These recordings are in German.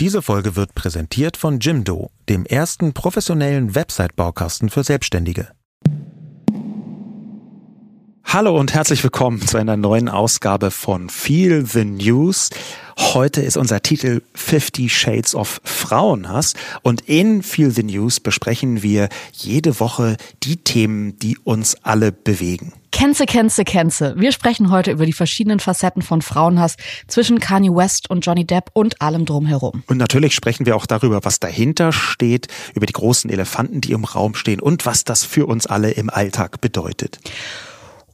Diese Folge wird präsentiert von Jimdo, dem ersten professionellen Website-Baukasten für Selbstständige. Hallo und herzlich willkommen zu einer neuen Ausgabe von Feel the News. Heute ist unser Titel 50 Shades of Frauenhass und in Feel the News besprechen wir jede Woche die Themen, die uns alle bewegen. Kenze, Kenze, Kenze. Wir sprechen heute über die verschiedenen Facetten von Frauenhass zwischen Kanye West und Johnny Depp und allem drumherum. Und natürlich sprechen wir auch darüber, was dahinter steht, über die großen Elefanten, die im Raum stehen und was das für uns alle im Alltag bedeutet.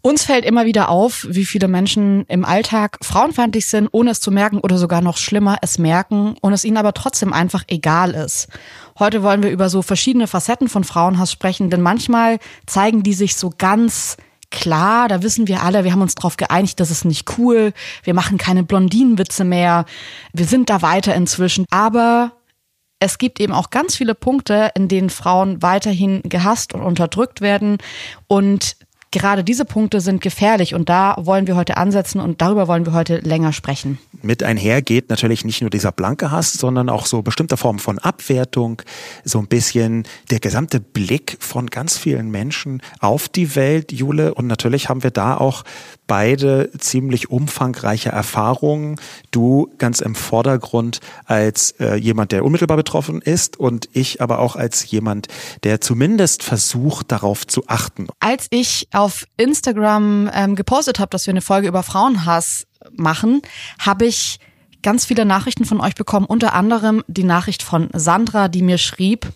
Uns fällt immer wieder auf, wie viele Menschen im Alltag frauenfeindlich sind, ohne es zu merken oder sogar noch schlimmer, es merken und es ihnen aber trotzdem einfach egal ist. Heute wollen wir über so verschiedene Facetten von Frauenhass sprechen, denn manchmal zeigen die sich so ganz klar, da wissen wir alle, wir haben uns darauf geeinigt, das ist nicht cool, wir machen keine Blondinenwitze mehr, wir sind da weiter inzwischen, aber es gibt eben auch ganz viele Punkte, in denen Frauen weiterhin gehasst und unterdrückt werden. Und gerade diese Punkte sind gefährlich und da wollen wir heute ansetzen und darüber wollen wir heute länger sprechen. Mit einher geht natürlich nicht nur dieser blanke Hass, sondern auch so bestimmte Formen von Abwertung, so ein bisschen der gesamte Blick von ganz vielen Menschen auf die Welt, Jule. Und natürlich haben wir da auch beide ziemlich umfangreiche Erfahrungen. Du ganz im Vordergrund als äh, jemand, der unmittelbar betroffen ist und ich aber auch als jemand, der zumindest versucht, darauf zu achten. Als ich auf Instagram ähm, gepostet habe, dass wir eine Folge über Frauenhass machen, habe ich ganz viele Nachrichten von euch bekommen, unter anderem die Nachricht von Sandra, die mir schrieb,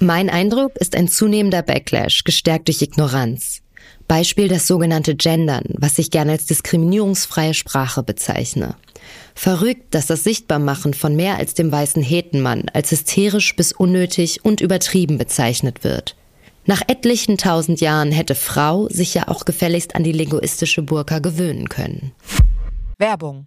mein Eindruck ist ein zunehmender Backlash, gestärkt durch Ignoranz. Beispiel das sogenannte Gendern, was ich gerne als diskriminierungsfreie Sprache bezeichne. Verrückt, dass das Sichtbarmachen von mehr als dem weißen Hetenmann als hysterisch bis unnötig und übertrieben bezeichnet wird. Nach etlichen tausend Jahren hätte Frau sich ja auch gefälligst an die linguistische Burka gewöhnen können. Werbung.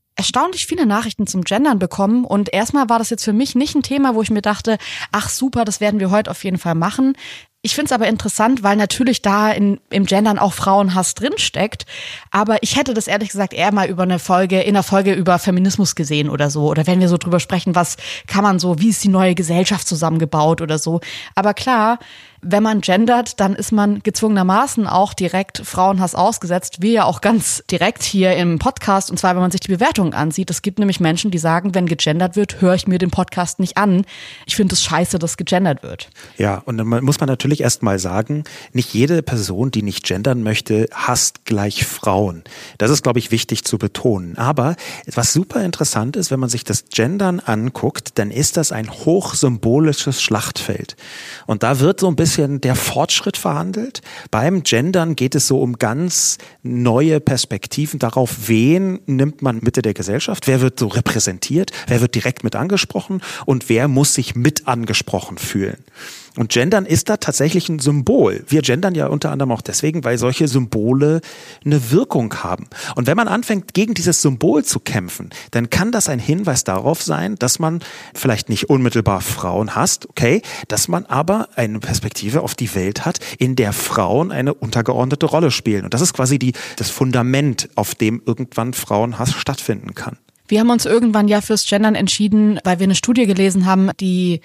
erstaunlich viele Nachrichten zum Gendern bekommen und erstmal war das jetzt für mich nicht ein Thema, wo ich mir dachte, ach super, das werden wir heute auf jeden Fall machen. Ich finde es aber interessant, weil natürlich da in, im Gendern auch Frauenhass drinsteckt. Aber ich hätte das ehrlich gesagt eher mal über eine Folge, in einer Folge über Feminismus gesehen oder so. Oder wenn wir so drüber sprechen, was kann man so, wie ist die neue Gesellschaft zusammengebaut oder so. Aber klar, wenn man gendert, dann ist man gezwungenermaßen auch direkt Frauenhass ausgesetzt. Wir ja auch ganz direkt hier im Podcast. Und zwar, wenn man sich die Bewertungen ansieht. Es gibt nämlich Menschen, die sagen, wenn gegendert wird, höre ich mir den Podcast nicht an. Ich finde es scheiße, dass gegendert wird. Ja, und dann muss man natürlich erst mal sagen, nicht jede Person, die nicht gendern möchte, hasst gleich Frauen. Das ist, glaube ich, wichtig zu betonen. Aber was super interessant ist, wenn man sich das Gendern anguckt, dann ist das ein hochsymbolisches Schlachtfeld. Und da wird so ein bisschen bisschen der Fortschritt verhandelt. Beim Gendern geht es so um ganz neue Perspektiven darauf, wen nimmt man Mitte der Gesellschaft, wer wird so repräsentiert, wer wird direkt mit angesprochen und wer muss sich mit angesprochen fühlen. Und Gendern ist da tatsächlich ein Symbol. Wir gendern ja unter anderem auch deswegen, weil solche Symbole eine Wirkung haben. Und wenn man anfängt, gegen dieses Symbol zu kämpfen, dann kann das ein Hinweis darauf sein, dass man vielleicht nicht unmittelbar Frauen hasst, okay, dass man aber eine Perspektive auf die Welt hat, in der Frauen eine untergeordnete Rolle spielen. Und das ist quasi die, das Fundament, auf dem irgendwann Frauenhass stattfinden kann. Wir haben uns irgendwann ja fürs Gendern entschieden, weil wir eine Studie gelesen haben, die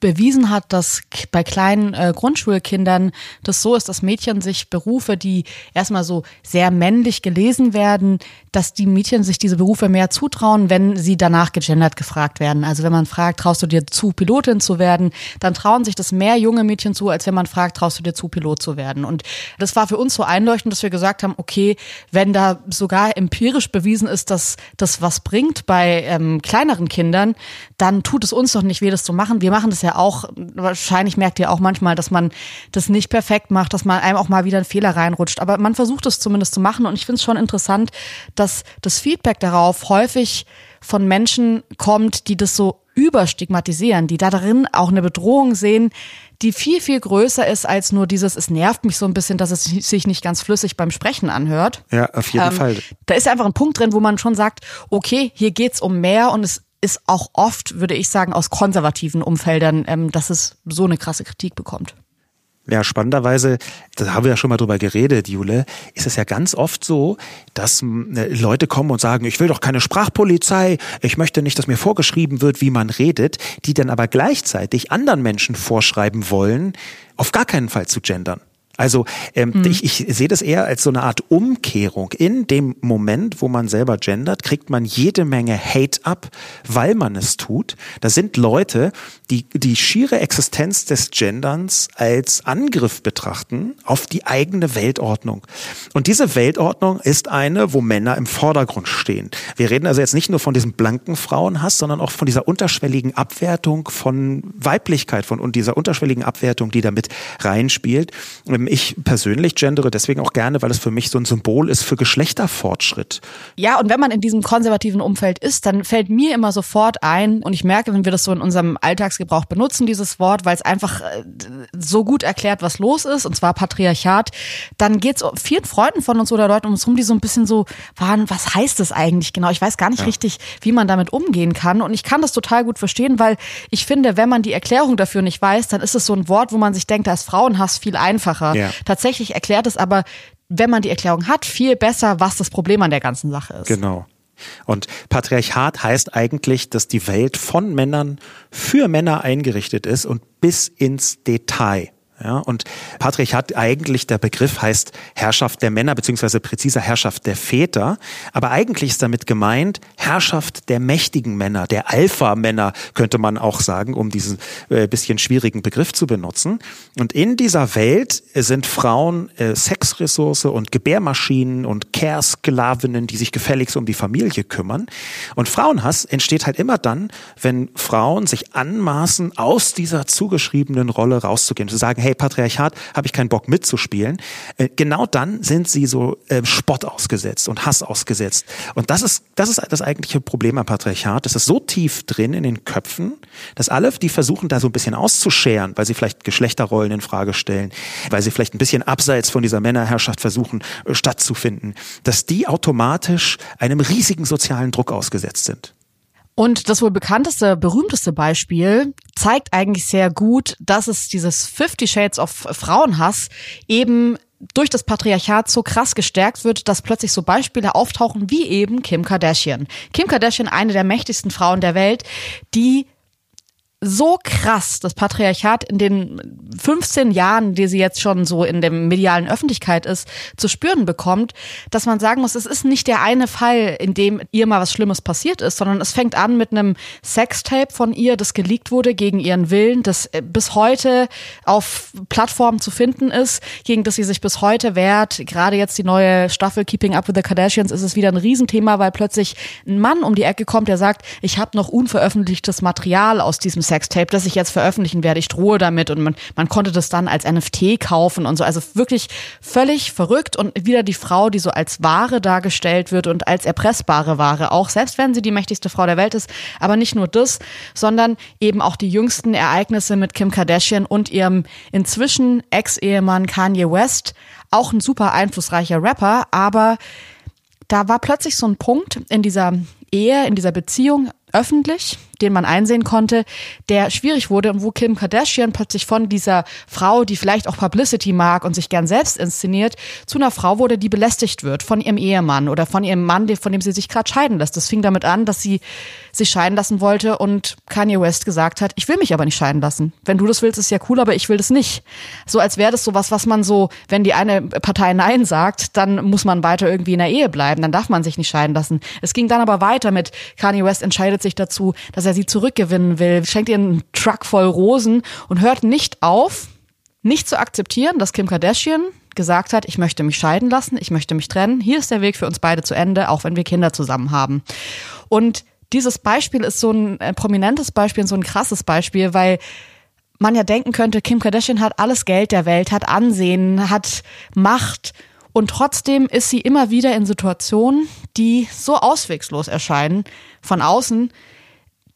bewiesen hat, dass bei kleinen äh, Grundschulkindern das so ist, dass Mädchen sich Berufe, die erstmal so sehr männlich gelesen werden, dass die Mädchen sich diese Berufe mehr zutrauen, wenn sie danach gegendert gefragt werden. Also wenn man fragt, traust du dir zu, Pilotin zu werden, dann trauen sich das mehr junge Mädchen zu, als wenn man fragt, traust du dir zu, Pilot zu werden. Und das war für uns so einleuchtend, dass wir gesagt haben, okay, wenn da sogar empirisch bewiesen ist, dass das was bringt bei ähm, kleineren Kindern, dann tut es uns doch nicht weh, das zu machen. Wir machen das ja auch, wahrscheinlich merkt ihr auch manchmal, dass man das nicht perfekt macht, dass man einem auch mal wieder ein Fehler reinrutscht. Aber man versucht es zumindest zu machen und ich finde es schon interessant, dass das Feedback darauf häufig von Menschen kommt, die das so überstigmatisieren, die da drin auch eine Bedrohung sehen, die viel, viel größer ist als nur dieses, es nervt mich so ein bisschen, dass es sich nicht ganz flüssig beim Sprechen anhört. Ja, auf jeden ähm, Fall. Da ist einfach ein Punkt drin, wo man schon sagt, okay, hier geht's um mehr und es ist auch oft, würde ich sagen, aus konservativen Umfeldern, ähm, dass es so eine krasse Kritik bekommt. Ja, spannenderweise, da haben wir ja schon mal drüber geredet, Jule, ist es ja ganz oft so, dass äh, Leute kommen und sagen, ich will doch keine Sprachpolizei, ich möchte nicht, dass mir vorgeschrieben wird, wie man redet, die dann aber gleichzeitig anderen Menschen vorschreiben wollen, auf gar keinen Fall zu gendern. Also ähm, mhm. ich, ich sehe das eher als so eine Art Umkehrung. In dem Moment, wo man selber gendert, kriegt man jede Menge Hate ab, weil man es tut. Da sind Leute, die die schiere Existenz des Genderns als Angriff betrachten auf die eigene Weltordnung. Und diese Weltordnung ist eine, wo Männer im Vordergrund stehen. Wir reden also jetzt nicht nur von diesem blanken Frauenhass, sondern auch von dieser unterschwelligen Abwertung von Weiblichkeit, von dieser unterschwelligen Abwertung, die damit reinspielt. Ähm, ich persönlich gendere deswegen auch gerne, weil es für mich so ein Symbol ist für Geschlechterfortschritt. Ja, und wenn man in diesem konservativen Umfeld ist, dann fällt mir immer sofort ein, und ich merke, wenn wir das so in unserem Alltagsgebrauch benutzen, dieses Wort, weil es einfach äh, so gut erklärt, was los ist, und zwar Patriarchat, dann geht es vielen Freunden von uns oder Leuten um uns rum, die so ein bisschen so waren, was heißt das eigentlich genau? Ich weiß gar nicht ja. richtig, wie man damit umgehen kann. Und ich kann das total gut verstehen, weil ich finde, wenn man die Erklärung dafür nicht weiß, dann ist es so ein Wort, wo man sich denkt, da ist Frauenhass viel einfacher. Ja. Tatsächlich erklärt es aber, wenn man die Erklärung hat, viel besser, was das Problem an der ganzen Sache ist. Genau. Und Patriarchat heißt eigentlich, dass die Welt von Männern für Männer eingerichtet ist und bis ins Detail. Ja, und Patriarchat eigentlich der Begriff heißt Herrschaft der Männer beziehungsweise präziser Herrschaft der Väter, aber eigentlich ist damit gemeint Herrschaft der mächtigen Männer, der Alpha-Männer könnte man auch sagen, um diesen äh, bisschen schwierigen Begriff zu benutzen. Und in dieser Welt sind Frauen äh, Sexressource und Gebärmaschinen und Care-Sklavinnen, die sich gefälligst um die Familie kümmern. Und Frauenhass entsteht halt immer dann, wenn Frauen sich anmaßen, aus dieser zugeschriebenen Rolle rauszugehen, zu sagen, hey, Patriarchat, habe ich keinen Bock mitzuspielen, äh, genau dann sind sie so äh, Spott ausgesetzt und Hass ausgesetzt. Und das ist, das ist das eigentliche Problem am Patriarchat. Das ist so tief drin in den Köpfen, dass alle, die versuchen, da so ein bisschen auszuscheren, weil sie vielleicht Geschlechterrollen in Frage stellen, weil sie vielleicht ein bisschen abseits von dieser Männerherrschaft versuchen, äh, stattzufinden, dass die automatisch einem riesigen sozialen Druck ausgesetzt sind. Und das wohl bekannteste, berühmteste Beispiel zeigt eigentlich sehr gut, dass es dieses Fifty Shades of Frauenhass eben durch das Patriarchat so krass gestärkt wird, dass plötzlich so Beispiele auftauchen wie eben Kim Kardashian. Kim Kardashian, eine der mächtigsten Frauen der Welt, die so krass das Patriarchat in den 15 Jahren, die sie jetzt schon so in der medialen Öffentlichkeit ist, zu spüren bekommt, dass man sagen muss, es ist nicht der eine Fall, in dem ihr mal was Schlimmes passiert ist, sondern es fängt an mit einem Sextape von ihr, das geleakt wurde gegen ihren Willen, das äh, bis heute auf Plattformen zu finden ist, gegen das sie sich bis heute wehrt. Gerade jetzt die neue Staffel Keeping Up with the Kardashians ist es wieder ein Riesenthema, weil plötzlich ein Mann um die Ecke kommt, der sagt, ich habe noch unveröffentlichtes Material aus diesem Sextape, das ich jetzt veröffentlichen werde. Ich drohe damit und man, man konnte das dann als NFT kaufen und so. Also wirklich völlig verrückt und wieder die Frau, die so als Ware dargestellt wird und als erpressbare Ware auch, selbst wenn sie die mächtigste Frau der Welt ist. Aber nicht nur das, sondern eben auch die jüngsten Ereignisse mit Kim Kardashian und ihrem inzwischen Ex-Ehemann Kanye West. Auch ein super einflussreicher Rapper, aber da war plötzlich so ein Punkt in dieser Ehe, in dieser Beziehung öffentlich, den man einsehen konnte, der schwierig wurde und wo Kim Kardashian plötzlich von dieser Frau, die vielleicht auch Publicity mag und sich gern selbst inszeniert, zu einer Frau wurde, die belästigt wird von ihrem Ehemann oder von ihrem Mann, von dem sie sich gerade scheiden lässt. Das fing damit an, dass sie sich scheiden lassen wollte und Kanye West gesagt hat, ich will mich aber nicht scheiden lassen. Wenn du das willst, ist ja cool, aber ich will das nicht. So als wäre das sowas, was man so, wenn die eine Partei Nein sagt, dann muss man weiter irgendwie in der Ehe bleiben, dann darf man sich nicht scheiden lassen. Es ging dann aber weiter mit Kanye West entscheidet sich dazu, dass er sie zurückgewinnen will, schenkt ihr einen Truck voll Rosen und hört nicht auf, nicht zu akzeptieren, dass Kim Kardashian gesagt hat, ich möchte mich scheiden lassen, ich möchte mich trennen. Hier ist der Weg für uns beide zu Ende, auch wenn wir Kinder zusammen haben. Und dieses Beispiel ist so ein äh, prominentes Beispiel, so ein krasses Beispiel, weil man ja denken könnte, Kim Kardashian hat alles Geld der Welt, hat Ansehen, hat Macht und trotzdem ist sie immer wieder in Situationen, die so auswegslos erscheinen von außen,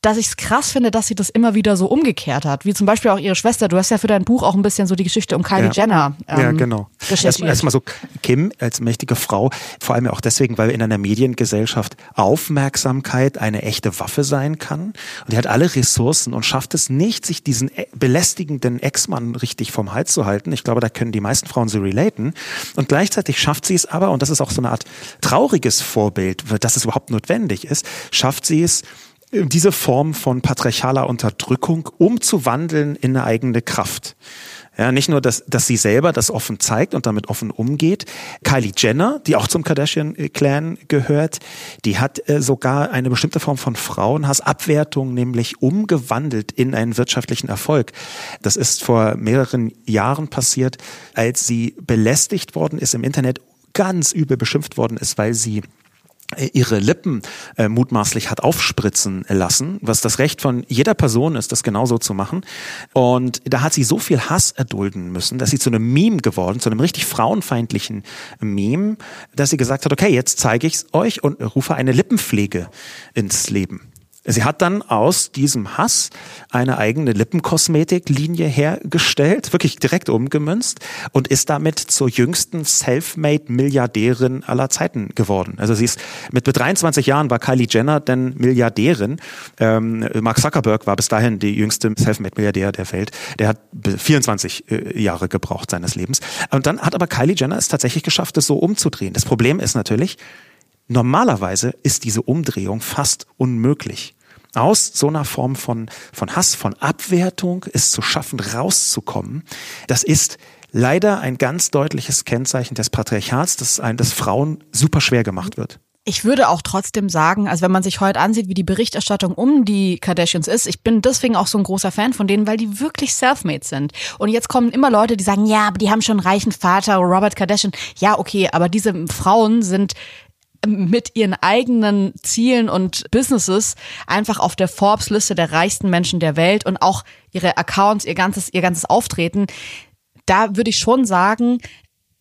dass ich es krass finde, dass sie das immer wieder so umgekehrt hat. Wie zum Beispiel auch ihre Schwester. Du hast ja für dein Buch auch ein bisschen so die Geschichte um Kylie ja. Jenner. Ähm, ja, genau. Erstmal erst so Kim als mächtige Frau, vor allem auch deswegen, weil in einer Mediengesellschaft Aufmerksamkeit eine echte Waffe sein kann. Und die hat alle Ressourcen und schafft es nicht, sich diesen e-, belästigenden Ex-Mann richtig vom Hals zu halten. Ich glaube, da können die meisten Frauen so relaten. Und gleichzeitig schafft sie es aber, und das ist auch so eine Art trauriges Vorbild, dass es überhaupt notwendig ist, schafft sie es, diese Form von patriarchaler Unterdrückung umzuwandeln in eine eigene Kraft. Ja, nicht nur, dass, dass sie selber das offen zeigt und damit offen umgeht. Kylie Jenner, die auch zum Kardashian-Clan gehört, die hat äh, sogar eine bestimmte Form von Frauenhassabwertung nämlich umgewandelt in einen wirtschaftlichen Erfolg. Das ist vor mehreren Jahren passiert, als sie belästigt worden ist im Internet, ganz übel beschimpft worden ist, weil sie ihre Lippen äh, mutmaßlich hat aufspritzen lassen, was das Recht von jeder Person ist, das genauso zu machen. Und da hat sie so viel Hass erdulden müssen, dass sie zu einem Meme geworden, zu einem richtig frauenfeindlichen Meme, dass sie gesagt hat, okay, jetzt zeige ich es euch und rufe eine Lippenpflege ins Leben. Sie hat dann aus diesem Hass eine eigene Lippenkosmetiklinie hergestellt, wirklich direkt umgemünzt und ist damit zur jüngsten Selfmade-Milliardärin aller Zeiten geworden. Also sie ist mit 23 Jahren war Kylie Jenner denn Milliardärin. Ähm, Mark Zuckerberg war bis dahin die jüngste Selfmade-Milliardär der Welt. Der hat 24 äh, Jahre gebraucht seines Lebens. Und dann hat aber Kylie Jenner es tatsächlich geschafft, es so umzudrehen. Das Problem ist natürlich, Normalerweise ist diese Umdrehung fast unmöglich. Aus so einer Form von, von Hass, von Abwertung es zu schaffen, rauszukommen, das ist leider ein ganz deutliches Kennzeichen des Patriarchats, dass ein, dass Frauen super schwer gemacht wird. Ich würde auch trotzdem sagen, also wenn man sich heute ansieht, wie die Berichterstattung um die Kardashians ist, ich bin deswegen auch so ein großer Fan von denen, weil die wirklich selfmade sind. Und jetzt kommen immer Leute, die sagen, ja, aber die haben schon einen reichen Vater, Robert Kardashian. Ja, okay, aber diese Frauen sind mit ihren eigenen Zielen und Businesses einfach auf der Forbes-Liste der reichsten Menschen der Welt und auch ihre Accounts, ihr ganzes, ihr ganzes Auftreten da würde ich schon sagen,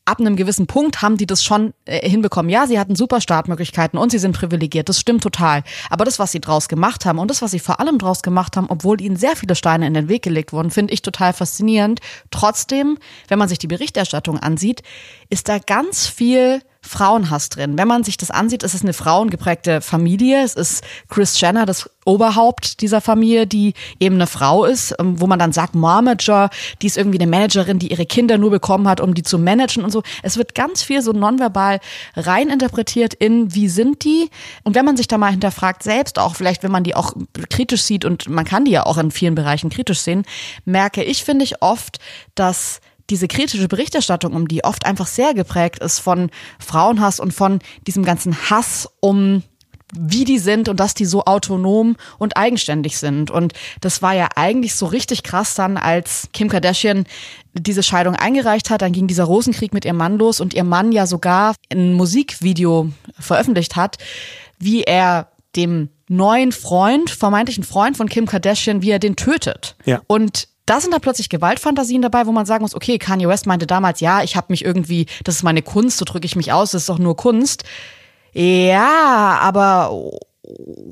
ab einem gewissen Punkt haben die das schon äh, hinbekommen. Ja, sie hatten super Startmöglichkeiten und sie sind privilegiert. Das stimmt total. Aber das, was sie draus gemacht haben und das, was sie vor allem draus gemacht haben, obwohl ihnen sehr viele Steine in den Weg gelegt wurden, finde ich total faszinierend. Trotzdem, wenn man sich die Berichterstattung ansieht, ist da ganz viel Frauenhass drin. Wenn man sich das ansieht, ist es eine frauengeprägte Familie. Es ist Chris Jenner, das Oberhaupt dieser Familie, die eben eine Frau ist, ähm, wo man dann sagt, Momager, die ist irgendwie eine Managerin, die ihre Kinder nur bekommen hat, um die zu managen und so. Es wird ganz viel so nonverbal reininterpretiert in, wie sind die? Und wenn man sich da mal hinterfragt, selbst auch vielleicht, wenn man die auch kritisch sieht und man kann die ja auch in vielen Bereichen kritisch sehen, merke ich, finde ich oft, dass diese kritische Berichterstattung um die oft einfach sehr geprägt ist von Frauenhass und von diesem ganzen Hass um wie die sind und dass die so autonom und eigenständig sind. Und das war ja eigentlich so richtig krass dann, als Kim Kardashian diese Scheidung eingereicht hat. Dann ging dieser Rosenkrieg mit ihrem Mann los und ihr Mann ja sogar ein Musikvideo veröffentlicht hat, wie er dem neuen Freund, vermeintlichen Freund von Kim Kardashian, wie er den tötet. Ja. Und da sind da plötzlich Gewaltfantasien dabei, wo man sagen muss, okay, Kanye West meinte damals, ja, ich habe mich irgendwie, das ist meine Kunst, so drücke ich mich aus, das ist doch nur Kunst. Ja, aber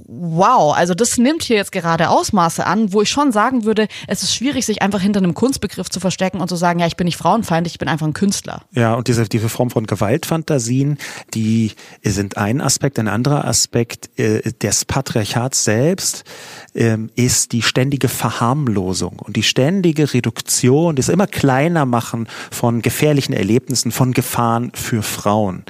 wow, also das nimmt hier jetzt gerade Ausmaße an, wo ich schon sagen würde, es ist schwierig, sich einfach hinter einem Kunstbegriff zu verstecken und zu sagen, ja, ich bin nicht frauenfeindlich, ich bin einfach ein Künstler. Ja, und diese, diese Form von Gewaltfantasien, die sind ein Aspekt. Ein anderer Aspekt äh, des Patriarchats selbst ähm, ist die ständige Verharmlosung und die ständige Reduktion, das immer kleiner machen von gefährlichen Erlebnissen, von Gefahren für Frauen.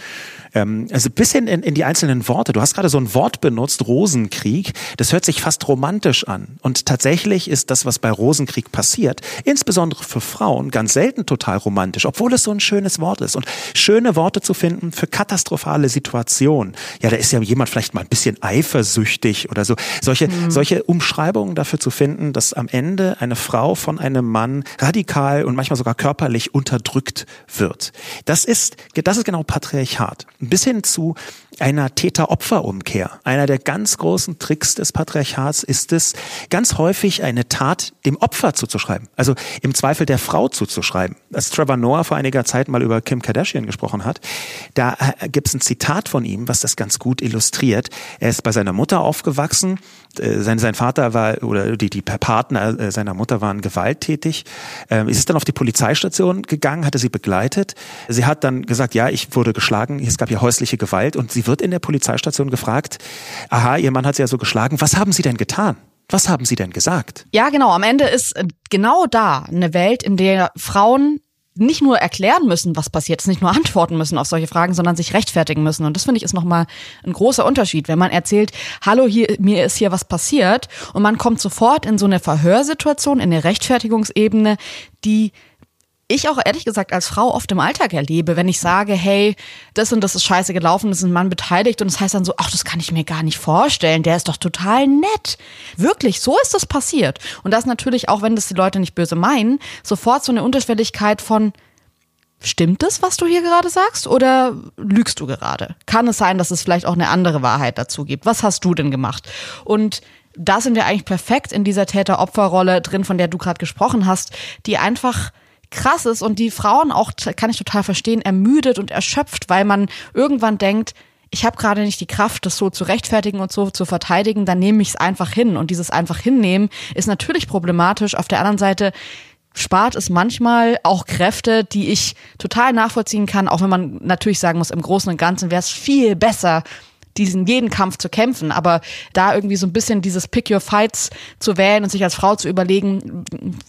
Ähm, also bis in, in, die einzelnen Worte. Du hast gerade so ein Wort benutzt, Rosenkrieg. Das hört sich fast romantisch an. Und tatsächlich ist das, was bei Rosenkrieg passiert, insbesondere für Frauen, ganz selten total romantisch, obwohl es so ein schönes Wort ist. Und schöne Worte zu finden für katastrophale Situationen. Ja, da ist ja jemand vielleicht mal ein bisschen eifersüchtig oder so. Solche, mhm. solche Umschreibungen dafür zu finden, dass am Ende eine Frau von einem Mann radikal und manchmal sogar körperlich unterdrückt wird. Das ist, das ist genau Patriarchat bis hin zu einer Täter-Opfer-Umkehr. Einer der ganz großen Tricks des Patriarchats ist es, ganz häufig eine Tat dem Opfer zuzuschreiben. Also im Zweifel der Frau zuzuschreiben. Als Trevor Noah vor einiger Zeit mal über Kim Kardashian gesprochen hat, da äh, gibt es ein Zitat von ihm, was das ganz gut illustriert. Er ist bei seiner Mutter aufgewachsen. Äh, sein, sein Vater war, oder die, die Partner äh, seiner Mutter waren gewalttätig. Ähm, ist dann auf die Polizeistation gegangen, hatte sie begleitet. Sie hat dann gesagt, ja, ich wurde geschlagen, es gab ja häusliche Gewalt und sie wird in der Polizeistation gefragt, aha, Ihr Mann hat Sie ja so geschlagen, was haben Sie denn getan? Was haben Sie denn gesagt? Ja, genau. Am Ende ist äh, genau da eine Welt, in der Frauen nicht nur erklären müssen, was passiert ist, nicht nur antworten müssen auf solche Fragen, sondern sich rechtfertigen müssen. Und das finde ich ist nochmal ein großer Unterschied, wenn man erzählt, hallo, hier, mir ist hier was passiert und man kommt sofort in so eine Verhörsituation, in eine Rechtfertigungsebene, die ich auch ehrlich gesagt als Frau oft im Alltag erlebe, wenn ich sage, hey, das und das ist scheiße gelaufen, das ist ein Mann beteiligt und es das heißt dann so, ach, das kann ich mir gar nicht vorstellen, der ist doch total nett. Wirklich, so ist das passiert. Und das natürlich, auch wenn das die Leute nicht böse meinen, sofort so eine Unterschwelligkeit von, stimmt das, was du hier gerade sagst oder lügst du gerade? Kann es sein, dass es vielleicht auch eine andere Wahrheit dazu gibt? Was hast du denn gemacht? Und da sind wir eigentlich perfekt in dieser Täter-Opfer-Rolle drin, von der du gerade gesprochen hast, die einfach krass ist und die Frauen auch, kann ich total verstehen, ermüdet und erschöpft, weil man irgendwann denkt, ich habe gerade nicht die Kraft, das so zu rechtfertigen und so zu verteidigen, dann nehme ich es einfach hin. Und dieses einfach hinnehmen ist natürlich problematisch. Auf der anderen Seite spart es manchmal auch Kräfte, die ich total nachvollziehen kann, auch wenn man natürlich sagen muss, im Großen und Ganzen wäre es viel besser, diesen jeden Kampf zu kämpfen. Aber da irgendwie so ein bisschen dieses Pick Your Fights zu wählen und sich als Frau zu überlegen,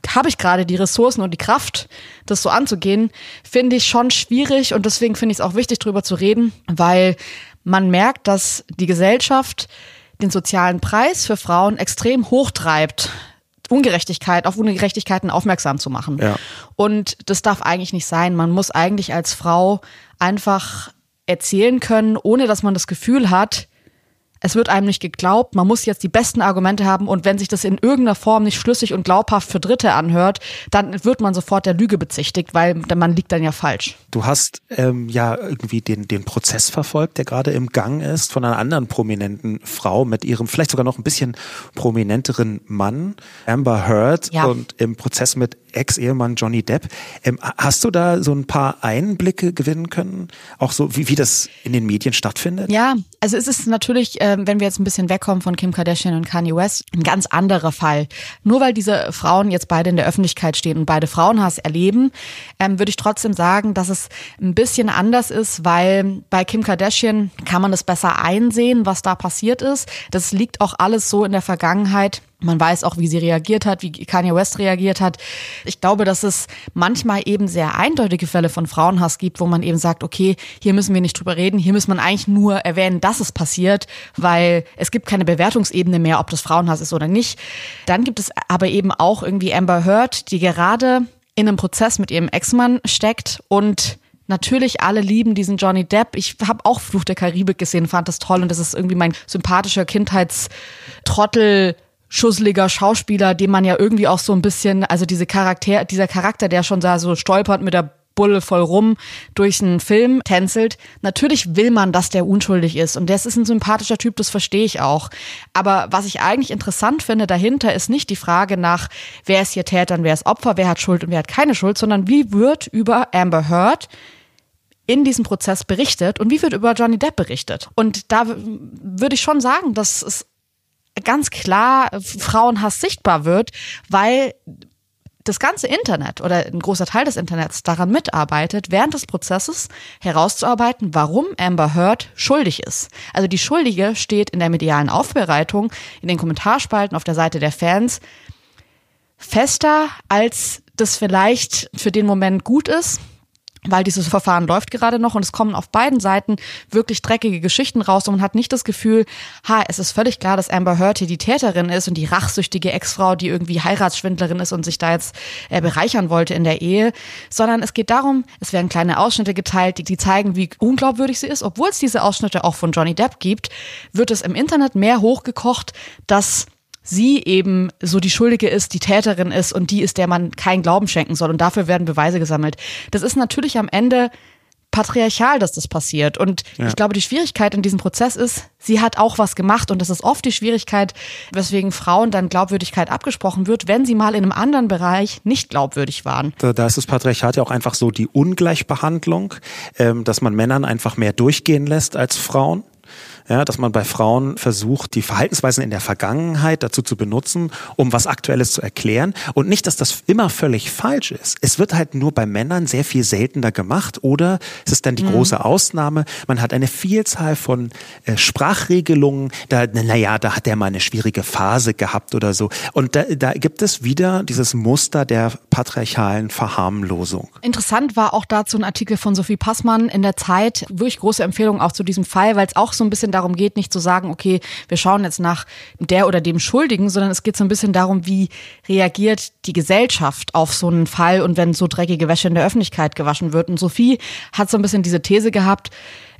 habe ich gerade die Ressourcen und die Kraft, das so anzugehen, finde ich schon schwierig und deswegen finde ich es auch wichtig, drüber zu reden, weil man merkt, dass die Gesellschaft den sozialen Preis für Frauen extrem hochtreibt. Ungerechtigkeit, auf Ungerechtigkeiten aufmerksam zu machen. Ja. Und das darf eigentlich nicht sein. Man muss eigentlich als Frau einfach erzählen können, ohne dass man das Gefühl hat, es wird einem nicht geglaubt, man muss jetzt die besten Argumente haben und wenn sich das in irgendeiner Form nicht schlüssig und glaubhaft für Dritte anhört, dann wird man sofort der Lüge bezichtigt, weil man liegt dann ja falsch. Du hast ähm, ja irgendwie den, den Prozess verfolgt, der gerade im Gang ist, von einer anderen prominenten Frau mit ihrem vielleicht sogar noch ein bisschen prominenteren Mann, Amber Heard, ja. und im Prozess mit Ex-Ehemann Johnny Depp. Ähm, hast du da so ein paar Einblicke gewinnen können? Auch so, wie, wie das in den Medien stattfindet? Ja, also es ist natürlich, äh, wenn wir jetzt ein bisschen wegkommen von Kim Kardashian und Kanye West, ein ganz anderer Fall. Nur weil diese Frauen jetzt beide in der Öffentlichkeit stehen und beide Frauenhass erleben, ähm, würde ich trotzdem sagen, dass es ein bisschen anders ist, weil bei Kim Kardashian kann man es besser einsehen, was da passiert ist. Das liegt auch alles so in der Vergangenheit man weiß auch, wie sie reagiert hat, wie Kanye West reagiert hat. Ich glaube, dass es manchmal eben sehr eindeutige Fälle von Frauenhass gibt, wo man eben sagt, okay, hier müssen wir nicht drüber reden, hier muss man eigentlich nur erwähnen, dass es passiert, weil es gibt keine Bewertungsebene mehr, ob das Frauenhass ist oder nicht. Dann gibt es aber eben auch irgendwie Amber Heard, die gerade in einem Prozess mit ihrem Ex-Mann steckt und Natürlich, alle lieben diesen Johnny Depp. Ich habe auch Fluch der Karibik gesehen, fand das toll und das ist irgendwie mein sympathischer Kindheitstrottel schusseliger Schauspieler, den man ja irgendwie auch so ein bisschen, also diese Charakter, dieser Charakter, der schon da so stolpert mit der Bulle voll rum durch einen Film tänzelt. Natürlich will man, dass der unschuldig ist. Und das ist ein sympathischer Typ, das verstehe ich auch. Aber was ich eigentlich interessant finde dahinter, ist nicht die Frage nach, wer ist hier Täter und wer ist Opfer, wer hat Schuld und wer hat keine Schuld, sondern wie wird über Amber Heard in diesem Prozess berichtet und wie wird über Johnny Depp berichtet. Und da würde ich schon sagen, dass es ganz klar Frauenhass sichtbar wird, weil das ganze Internet oder ein großer Teil des Internets daran mitarbeitet, während des Prozesses herauszuarbeiten, warum Amber Heard schuldig ist. Also die Schuldige steht in der medialen Aufbereitung, in den Kommentarspalten auf der Seite der Fans fester, als das vielleicht für den Moment gut ist weil dieses Verfahren läuft gerade noch und es kommen auf beiden Seiten wirklich dreckige Geschichten raus und man hat nicht das Gefühl, ha, es ist völlig klar, dass Amber Heard hier die Täterin ist und die rachsüchtige Ex-Frau, die irgendwie Heiratsschwindlerin ist und sich da jetzt äh, bereichern wollte in der Ehe, sondern es geht darum, es werden kleine Ausschnitte geteilt, die, die zeigen, wie unglaubwürdig sie ist. Obwohl es diese Ausschnitte auch von Johnny Depp gibt, wird es im Internet mehr hochgekocht, dass sie eben so die Schuldige ist, die Täterin ist und die ist, der man keinen Glauben schenken soll. Und dafür werden Beweise gesammelt. Das ist natürlich am Ende patriarchal, dass das passiert. Und ja. ich glaube, die Schwierigkeit in diesem Prozess ist, sie hat auch was gemacht. Und das ist oft die Schwierigkeit, weswegen Frauen dann Glaubwürdigkeit abgesprochen wird, wenn sie mal in einem anderen Bereich nicht glaubwürdig waren. Da, da ist das Patriarchat ja auch einfach so die Ungleichbehandlung, ähm, dass man Männern einfach mehr durchgehen lässt als Frauen ja, dass man bei Frauen versucht, die Verhaltensweisen in der Vergangenheit dazu zu benutzen, um was Aktuelles zu erklären. Und nicht, dass das immer völlig falsch ist. Es wird halt nur bei Männern sehr viel seltener gemacht oder es ist dann die mhm. große Ausnahme. Man hat eine Vielzahl von äh, Sprachregelungen. Da, naja, da hat der mal eine schwierige Phase gehabt oder so. Und da, da gibt es wieder dieses Muster der patriarchalen Verharmlosung. Interessant war auch dazu ein Artikel von Sophie Passmann in der Zeit. Wirklich große Empfehlung auch zu diesem Fall, weil es auch so ein bisschen darum geht, nicht zu sagen, okay, wir schauen jetzt nach der oder dem Schuldigen, sondern es geht so ein bisschen darum, wie reagiert die Gesellschaft auf so einen Fall und wenn so dreckige Wäsche in der Öffentlichkeit gewaschen wird. Und Sophie hat so ein bisschen diese These gehabt,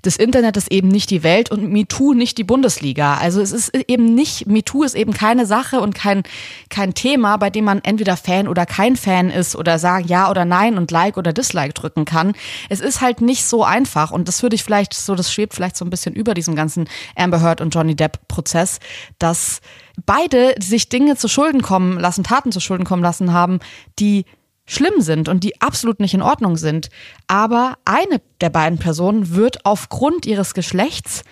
das Internet ist eben nicht die Welt und MeToo nicht die Bundesliga. Also es ist eben nicht, MeToo ist eben keine Sache und kein, kein Thema, bei dem man entweder Fan oder kein Fan ist oder sagen ja oder nein und Like oder Dislike drücken kann. Es ist halt nicht so einfach und das würde ich vielleicht so, das schwebt vielleicht so ein bisschen über diesem ganzen Amber Heard und Johnny Depp Prozess, dass beide sich Dinge zu Schulden kommen lassen, Taten zu Schulden kommen lassen haben, die schlimm sind und die absolut nicht in Ordnung sind. Aber eine der beiden Personen wird aufgrund ihres Geschlechts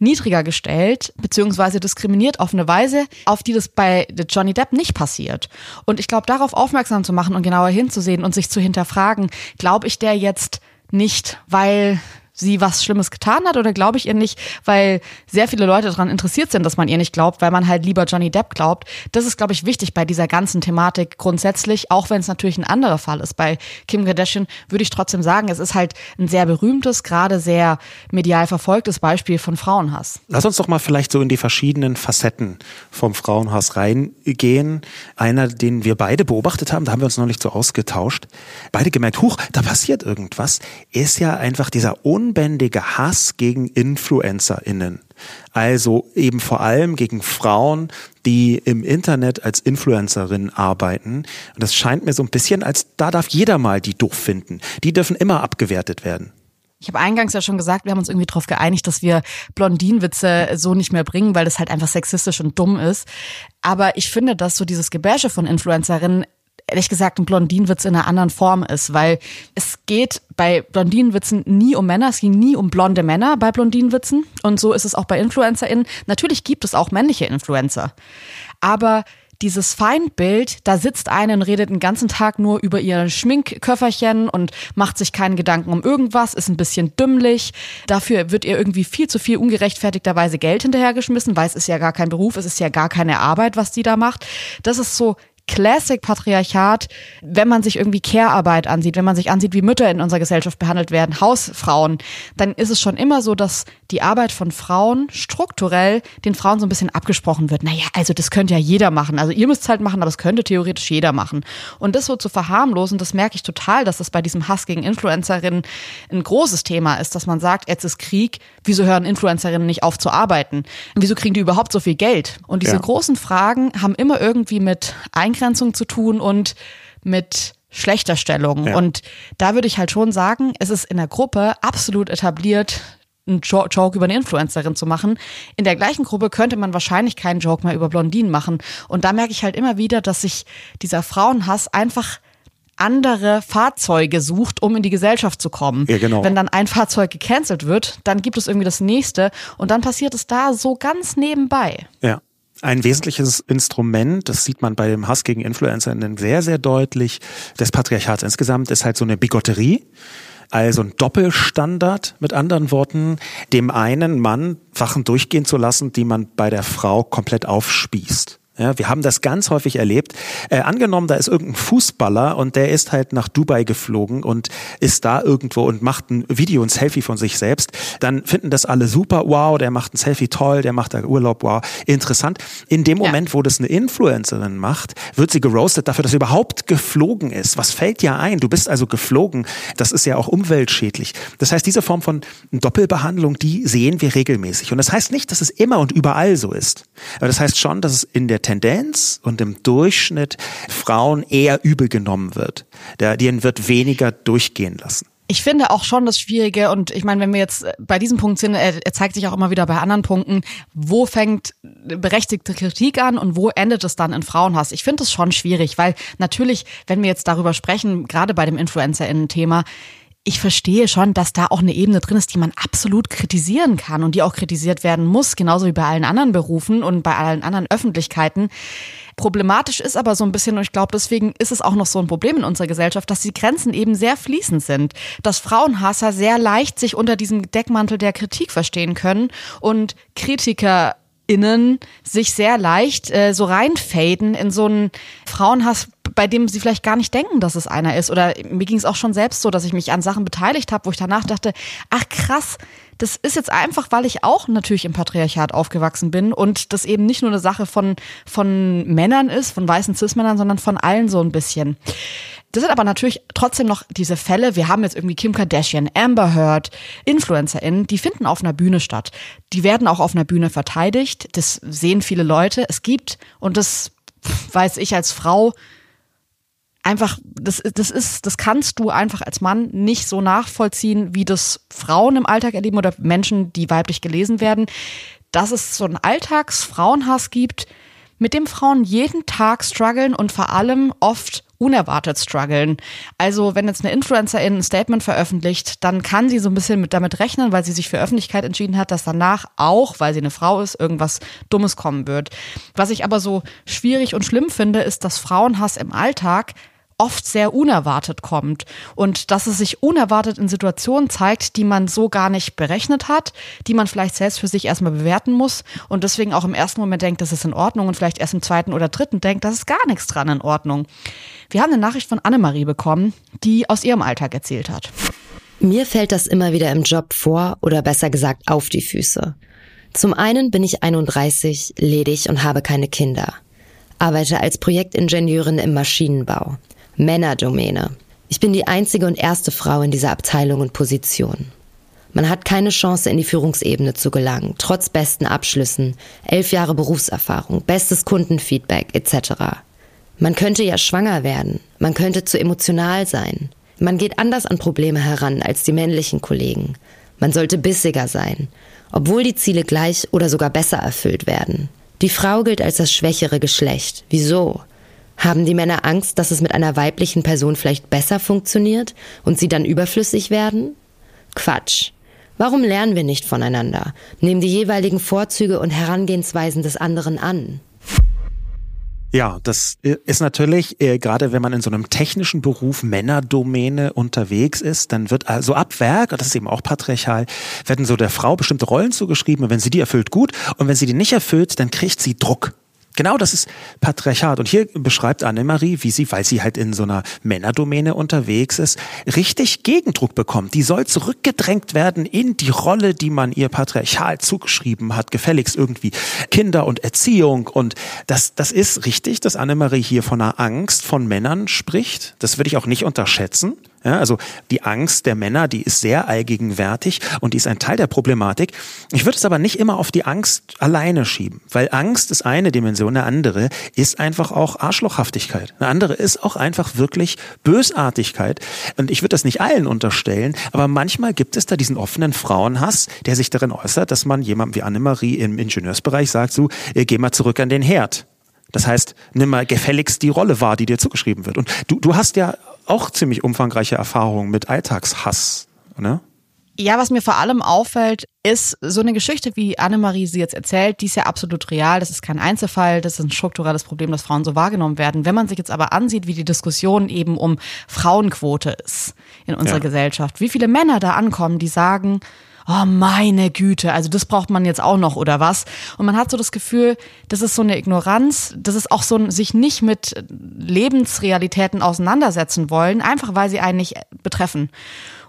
niedriger gestellt, beziehungsweise diskriminiert auf eine Weise, auf die das bei Johnny Depp nicht passiert. Und ich glaube, darauf aufmerksam zu machen und genauer hinzusehen und sich zu hinterfragen, glaube ich der jetzt nicht, weil sie was Schlimmes getan hat oder glaube ich ihr nicht, weil sehr viele Leute daran interessiert sind, dass man ihr nicht glaubt, weil man halt lieber Johnny Depp glaubt. Das ist, glaube ich, wichtig bei dieser ganzen Thematik grundsätzlich, auch wenn es natürlich ein anderer Fall ist. Bei Kim Kardashian würde ich trotzdem sagen, es ist halt ein sehr berühmtes, gerade sehr medial verfolgtes Beispiel von Frauenhass. Lass uns doch mal vielleicht so in die verschiedenen Facetten vom Frauenhass reingehen. Einer, den wir beide beobachtet haben, da haben wir uns noch nicht so ausgetauscht. Beide gemerkt, huch, da passiert irgendwas, ist ja einfach dieser un unbändige Hass gegen InfluencerInnen. Also eben vor allem gegen Frauen, die im Internet als Influencerinnen arbeiten. Und das scheint mir so ein bisschen, als da darf jeder mal die doof finden. Die dürfen immer abgewertet werden. Ich habe eingangs ja schon gesagt, wir haben uns irgendwie darauf geeinigt, dass wir Blondinenwitze so nicht mehr bringen, weil das halt einfach sexistisch und dumm ist. Aber ich finde, dass so dieses Gebäsche von Influencerinnen ehrlich gesagt ein Blondinenwitz in einer anderen Form ist, weil es geht bei Blondinenwitzen nie um Männer, es ging nie um blonde Männer bei Blondinenwitzen und so ist es auch bei InfluencerInnen. Natürlich gibt es auch männliche Influencer, aber dieses Feindbild, da sitzt eine und redet den ganzen Tag nur über ihr Schminkköfferchen und macht sich keinen Gedanken um irgendwas, ist ein bisschen dümmlich. Dafür wird ihr irgendwie viel zu viel ungerechtfertigterweise Geld hinterhergeschmissen, weil es ist ja gar kein Beruf, es ist ja gar keine Arbeit, was die da macht. Das ist so Classic-Patriarchat, wenn man sich irgendwie Care-Arbeit ansieht, wenn man sich ansieht, wie Mütter in unserer Gesellschaft behandelt werden, Hausfrauen, dann ist es schon immer so, dass die Arbeit von Frauen strukturell den Frauen so ein bisschen abgesprochen wird. Naja, also das könnte ja jeder machen. Also ihr müsst es halt machen, aber es könnte theoretisch jeder machen. Und das so zu verharmlosen, das merke ich total, dass das bei diesem Hass gegen Influencerinnen ein großes Thema ist, dass man sagt, jetzt ist Krieg, wieso hören Influencerinnen nicht auf zu arbeiten? Wieso kriegen die überhaupt so viel Geld? Und diese ja. großen Fragen haben immer irgendwie mit Eingriffen Eingrenzung zu tun und mit Schlechterstellung. Ja. Und da würde ich halt schon sagen, es ist in der Gruppe absolut etabliert, einen Joke über eine Influencerin zu machen. In der gleichen Gruppe könnte man wahrscheinlich keinen Joke mehr über Blondinen machen. Und da merke ich halt immer wieder, dass sich dieser Frauenhass einfach andere Fahrzeuge sucht, um in die Gesellschaft zu kommen. Ja, genau. Wenn dann ein Fahrzeug gecancelt wird, dann gibt es irgendwie das nächste und dann passiert es da so ganz nebenbei. Ja. Ein wesentliches Instrument, das sieht man bei dem Hass gegen InfluencerInnen sehr, sehr deutlich, des Patriarchats insgesamt, ist halt so eine Bigotterie. Also ein Doppelstandard, mit anderen Worten, dem einen Mann Sachen durchgehen zu lassen, die man bei der Frau komplett aufspießt. Ja, wir haben das ganz häufig erlebt. Äh, angenommen, da ist irgendein Fußballer und der ist halt nach Dubai geflogen und ist da irgendwo und macht ein Video, ein Selfie von sich selbst. Dann finden das alle super. Wow, der macht ein Selfie toll, der macht da Urlaub. Wow, interessant. In dem Moment, ja. wo das eine Influencerin macht, wird sie geroastet dafür, dass sie überhaupt geflogen ist. Was fällt ja ein? Du bist also geflogen. Das ist ja auch umweltschädlich. Das heißt, diese Form von Doppelbehandlung, die sehen wir regelmäßig. Und das heißt nicht, dass es immer und überall so ist. Aber das heißt schon, dass es in der Tendenz und im Durchschnitt Frauen eher übel genommen wird. Der, denen wird weniger durchgehen lassen. Ich finde auch schon das Schwierige und ich meine, wenn wir jetzt bei diesem Punkt sind, er, er, zeigt sich auch immer wieder bei anderen Punkten, wo fängt berechtigte Kritik an und wo endet es dann in Frauenhass? Ich finde es schon schwierig, weil natürlich, wenn wir jetzt darüber sprechen, gerade bei dem InfluencerInnen-Thema, ich verstehe schon, dass da auch eine Ebene drin ist, die man absolut kritisieren kann und die auch kritisiert werden muss, genauso wie bei allen anderen Berufen und bei allen anderen Öffentlichkeiten. Problematisch ist aber so ein bisschen, und ich glaube, deswegen ist es auch noch so ein Problem in unserer Gesellschaft, dass die Grenzen eben sehr fließend sind, dass Frauenhasser sehr leicht sich unter diesem Deckmantel der Kritik verstehen können und Kritiker innen sich sehr leicht äh, so reinfaden in so einen Frauenhass, bei dem sie vielleicht gar nicht denken, dass es einer ist. Oder mir ging es auch schon selbst so, dass ich mich an Sachen beteiligt habe, wo ich danach dachte, ach krass, das ist jetzt einfach, weil ich auch natürlich im Patriarchat aufgewachsen bin und das eben nicht nur eine Sache von, von Männern ist, von weißen Cis-Männern, sondern von allen so ein bisschen. Das sind aber natürlich trotzdem noch diese Fälle. Wir haben jetzt irgendwie Kim Kardashian, Amber Heard, InfluencerInnen, die finden auf einer Bühne statt. Die werden auch auf einer Bühne verteidigt. Das sehen viele Leute. Es gibt, und das weiß ich als Frau, einfach, das, das ist, das kannst du einfach als Mann nicht so nachvollziehen, wie das Frauen im Alltag erleben oder Menschen, die weiblich gelesen werden, dass es so einen Alltagsfrauenhass gibt, mit dem Frauen jeden Tag strugglen und vor allem oft unerwartet strugglen. Also wenn jetzt eine Influencerin ein Statement veröffentlicht, dann kann sie so ein bisschen mit damit rechnen, weil sie sich für Öffentlichkeit entschieden hat, dass danach auch, weil sie eine Frau ist, irgendwas Dummes kommen wird. Was ich aber so schwierig und schlimm finde, ist, dass Frauenhass im Alltag oft sehr unerwartet kommt und dass es sich unerwartet in Situationen zeigt, die man so gar nicht berechnet hat, die man vielleicht selbst für sich erstmal bewerten muss und deswegen auch im ersten Moment denkt, das ist in Ordnung und vielleicht erst im zweiten oder dritten denkt, das ist gar nichts dran in Ordnung. Wir haben eine Nachricht von Annemarie bekommen, die aus ihrem Alltag erzählt hat. Mir fällt das immer wieder im Job vor oder besser gesagt auf die Füße. Zum einen bin ich 31, ledig und habe keine Kinder. Arbeite als Projektingenieurin im Maschinenbau. Männerdomäne. Ich bin die einzige und erste Frau in dieser Abteilung und Position. Man hat keine Chance, in die Führungsebene zu gelangen, trotz besten Abschlüssen, elf Jahre Berufserfahrung, bestes Kundenfeedback etc. Man könnte ja schwanger werden, man könnte zu emotional sein. Man geht anders an Probleme heran als die männlichen Kollegen. Man sollte bissiger sein, obwohl die Ziele gleich oder sogar besser erfüllt werden. Die Frau gilt als das schwächere Geschlecht. Wieso? Haben die Männer Angst, dass es mit einer weiblichen Person vielleicht besser funktioniert und sie dann überflüssig werden? Quatsch. Warum lernen wir nicht voneinander, nehmen die jeweiligen Vorzüge und Herangehensweisen des anderen an? Ja, das ist natürlich, äh, gerade wenn man in so einem technischen Beruf Männerdomäne unterwegs ist, dann wird also ab Werk, das ist eben auch patriarchal, werden so der Frau bestimmte Rollen zugeschrieben und wenn sie die erfüllt, gut. Und wenn sie die nicht erfüllt, dann kriegt sie Druck. Genau das ist Patriarchat. Und hier beschreibt Annemarie, wie sie, weil sie halt in so einer Männerdomäne unterwegs ist, richtig Gegendruck bekommt. Die soll zurückgedrängt werden in die Rolle, die man ihr patriarchal zugeschrieben hat. Gefälligst irgendwie Kinder und Erziehung. Und das, das ist richtig, dass Annemarie hier von einer Angst von Männern spricht. Das würde ich auch nicht unterschätzen. Ja, also die Angst der Männer, die ist sehr allgegenwärtig und die ist ein Teil der Problematik. Ich würde es aber nicht immer auf die Angst alleine schieben, weil Angst ist eine Dimension, eine andere ist einfach auch Arschlochhaftigkeit. Eine andere ist auch einfach wirklich Bösartigkeit. Und ich würde das nicht allen unterstellen, aber manchmal gibt es da diesen offenen Frauenhass, der sich darin äußert, dass man jemandem wie Annemarie im Ingenieursbereich sagt, so, äh, geh mal zurück an den Herd. Das heißt, nimm mal gefälligst die Rolle wahr, die dir zugeschrieben wird. Und du, du hast ja auch ziemlich umfangreiche Erfahrungen mit Alltagshass, ne? Ja, was mir vor allem auffällt, ist so eine Geschichte, wie Annemarie sie jetzt erzählt, die ist ja absolut real. Das ist kein Einzelfall, das ist ein strukturelles Problem, dass Frauen so wahrgenommen werden. Wenn man sich jetzt aber ansieht, wie die Diskussion eben um Frauenquote ist in unserer ja. Gesellschaft, wie viele Männer da ankommen, die sagen, oh meine Güte, also das braucht man jetzt auch noch oder was. Und man hat so das Gefühl, das ist so eine Ignoranz, das ist auch so ein sich nicht mit Lebensrealitäten auseinandersetzen wollen, einfach weil sie einen nicht betreffen.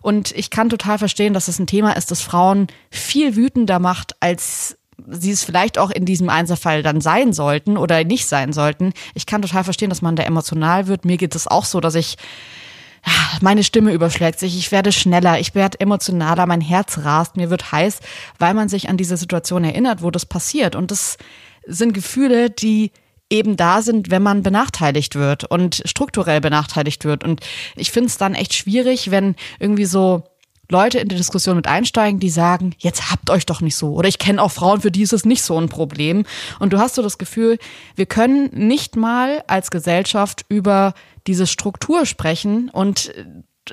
Und ich kann total verstehen, dass es das ein Thema ist, das Frauen viel wütender macht, als sie es vielleicht auch in diesem Einzelfall dann sein sollten oder nicht sein sollten. Ich kann total verstehen, dass man da emotional wird. Mir geht es auch so, dass ich meine Stimme überschlägt sich, ich werde schneller, ich werde emotionaler, mein Herz rast, mir wird heiß, weil man sich an diese Situation erinnert, wo das passiert. Und das sind Gefühle, die eben da sind, wenn man benachteiligt wird und strukturell benachteiligt wird. Und ich finde es dann echt schwierig, wenn irgendwie so Leute in die Diskussion mit einsteigen, die sagen, jetzt habt euch doch nicht so. Oder ich kenne auch Frauen, für die ist es nicht so ein Problem. Und du hast so das Gefühl, wir können nicht mal als Gesellschaft über diese Struktur sprechen und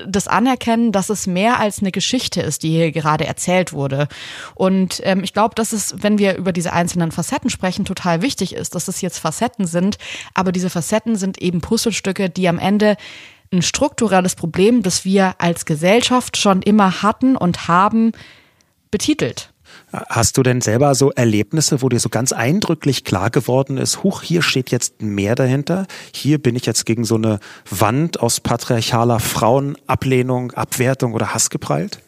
das anerkennen, dass es mehr als eine Geschichte ist, die hier gerade erzählt wurde. Und ähm, ich glaube, dass es, wenn wir über diese einzelnen Facetten sprechen, total wichtig ist, dass es jetzt Facetten sind, aber diese Facetten sind eben Puzzlestücke, die am Ende ein strukturelles Problem, das wir als Gesellschaft schon immer hatten und haben, betitelt. Hast du denn selber so Erlebnisse, wo dir so ganz eindrücklich klar geworden ist, huch, hier steht jetzt mehr dahinter, hier bin ich jetzt gegen so eine Wand aus patriarchaler Frauenablehnung, Abwertung oder Hass geprallt?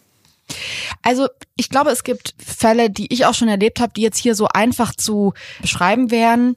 Also ich glaube, es gibt Fälle, die ich auch schon erlebt habe, die jetzt hier so einfach zu beschreiben wären.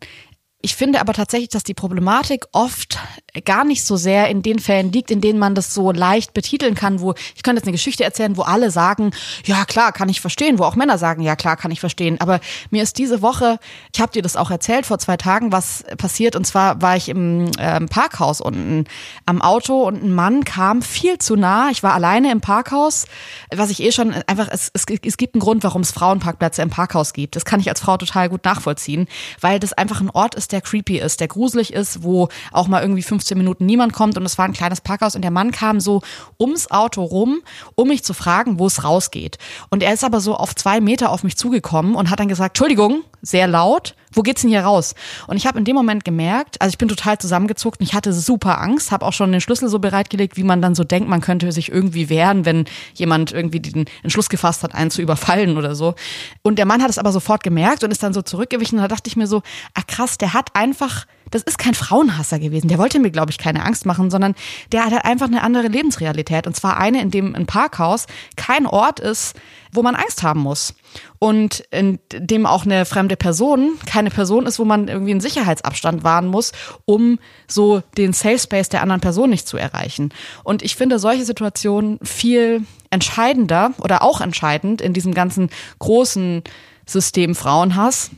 Ich finde aber tatsächlich, dass die Problematik oft gar nicht so sehr in den Fällen liegt, in denen man das so leicht betiteln kann, wo ich könnte jetzt eine Geschichte erzählen, wo alle sagen, ja klar, kann ich verstehen, wo auch Männer sagen, ja klar, kann ich verstehen. Aber mir ist diese Woche, ich habe dir das auch erzählt vor zwei Tagen, was passiert. Und zwar war ich im äh, Parkhaus unten am Auto und ein Mann kam viel zu nah. Ich war alleine im Parkhaus, was ich eh schon einfach, es, es, es gibt einen Grund, warum es Frauenparkplätze im Parkhaus gibt. Das kann ich als Frau total gut nachvollziehen, weil das einfach ein Ort ist, der creepy ist, der gruselig ist, wo auch mal irgendwie 15 Minuten niemand kommt und es war ein kleines Parkhaus und der Mann kam so ums Auto rum, um mich zu fragen, wo es rausgeht. Und er ist aber so auf zwei Meter auf mich zugekommen und hat dann gesagt, Entschuldigung, sehr laut, wo geht's denn hier raus? Und ich habe in dem Moment gemerkt, also ich bin total zusammengezuckt und ich hatte super Angst, habe auch schon den Schlüssel so bereitgelegt, wie man dann so denkt, man könnte sich irgendwie wehren, wenn jemand irgendwie den Entschluss gefasst hat, einen zu überfallen oder so. Und der Mann hat es aber sofort gemerkt und ist dann so zurückgewichen und da dachte ich mir so, ach krass, der hat einfach das ist kein Frauenhasser gewesen. Der wollte mir, glaube ich, keine Angst machen, sondern der hat einfach eine andere Lebensrealität. Und zwar eine, in dem ein Parkhaus kein Ort ist, wo man Angst haben muss. Und in dem auch eine fremde Person keine Person ist, wo man irgendwie einen Sicherheitsabstand wahren muss, um so den Safe Space der anderen Person nicht zu erreichen. Und ich finde solche Situationen viel entscheidender oder auch entscheidend in diesem ganzen großen System Frauenhass,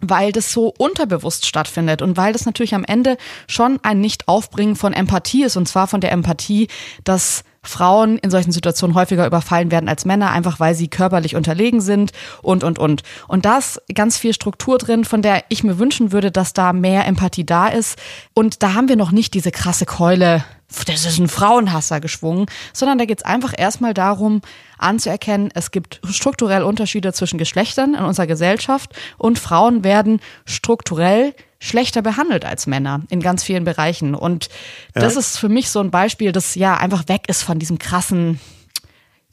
weil das so unterbewusst stattfindet und weil das natürlich am Ende schon ein Nicht-Aufbringen von Empathie ist und zwar von der Empathie, dass Frauen in solchen Situationen häufiger überfallen werden als Männer, einfach weil sie körperlich unterlegen sind und, und, und. Und da ist ganz viel Struktur drin, von der ich mir wünschen würde, dass da mehr Empathie da ist. Und da haben wir noch nicht diese krasse Keule, das ist ein Frauenhasser geschwungen, sondern da geht es einfach erstmal darum, anzuerkennen, es gibt strukturell Unterschiede zwischen Geschlechtern in unserer Gesellschaft und Frauen werden strukturell schlechter behandelt als Männer in ganz vielen Bereichen. Und das ja. ist für mich so ein Beispiel, das ja einfach weg ist von diesem krassen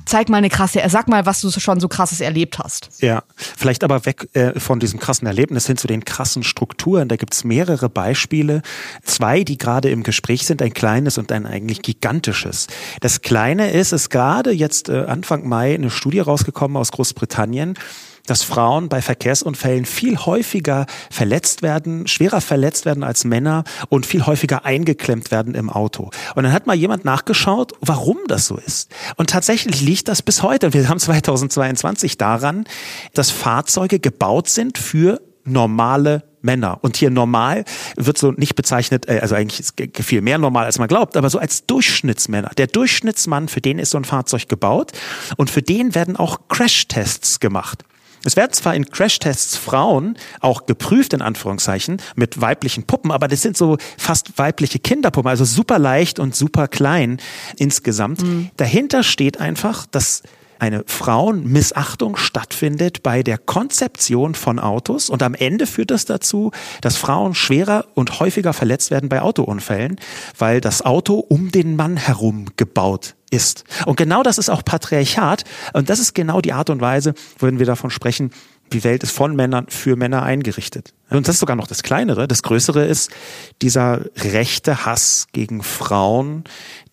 zeig mal eine krasse, sag mal, was du schon so krasses erlebt hast. Ja, vielleicht aber weg äh, von diesem krassen Erlebnis hin zu den krassen Strukturen. Da gibt's mehrere Beispiele. Zwei, die gerade im Gespräch sind, ein kleines und ein eigentlich gigantisches. Das kleine ist, ist gerade jetzt äh, Anfang Mai eine Studie rausgekommen aus Großbritannien dass Frauen bei Verkehrsunfällen viel häufiger verletzt werden, schwerer verletzt werden als Männer und viel häufiger eingeklemmt werden im Auto. Und dann hat mal jemand nachgeschaut, warum das so ist. Und tatsächlich liegt das bis heute, wir haben 2022 daran, dass Fahrzeuge gebaut sind für normale Männer. Und hier normal wird so nicht bezeichnet, äh, also eigentlich ist viel mehr normal, als man glaubt, aber so als Durchschnittsmänner. Der Durchschnittsmann, für den ist so ein Fahrzeug gebaut und für den werden auch Crashtests gemacht. Es werden zwar in Crashtests Frauen auch geprüft, in Anführungszeichen, mit weiblichen Puppen, aber das sind so fast weibliche Kinderpuppen, also super leicht und super klein insgesamt. Mhm. Dahinter steht einfach, dass eine Frauenmissachtung stattfindet bei der Konzeption von Autos und am Ende führt das dazu, dass Frauen schwerer und häufiger verletzt werden bei Autounfällen, weil das Auto um den Mann herum gebaut ist. Und genau das ist auch Patriarchat. Und das ist genau die Art und Weise, wenn wir davon sprechen, die Welt ist von Männern für Männer eingerichtet. Und das ist sogar noch das Kleinere. Das Größere ist dieser rechte Hass gegen Frauen,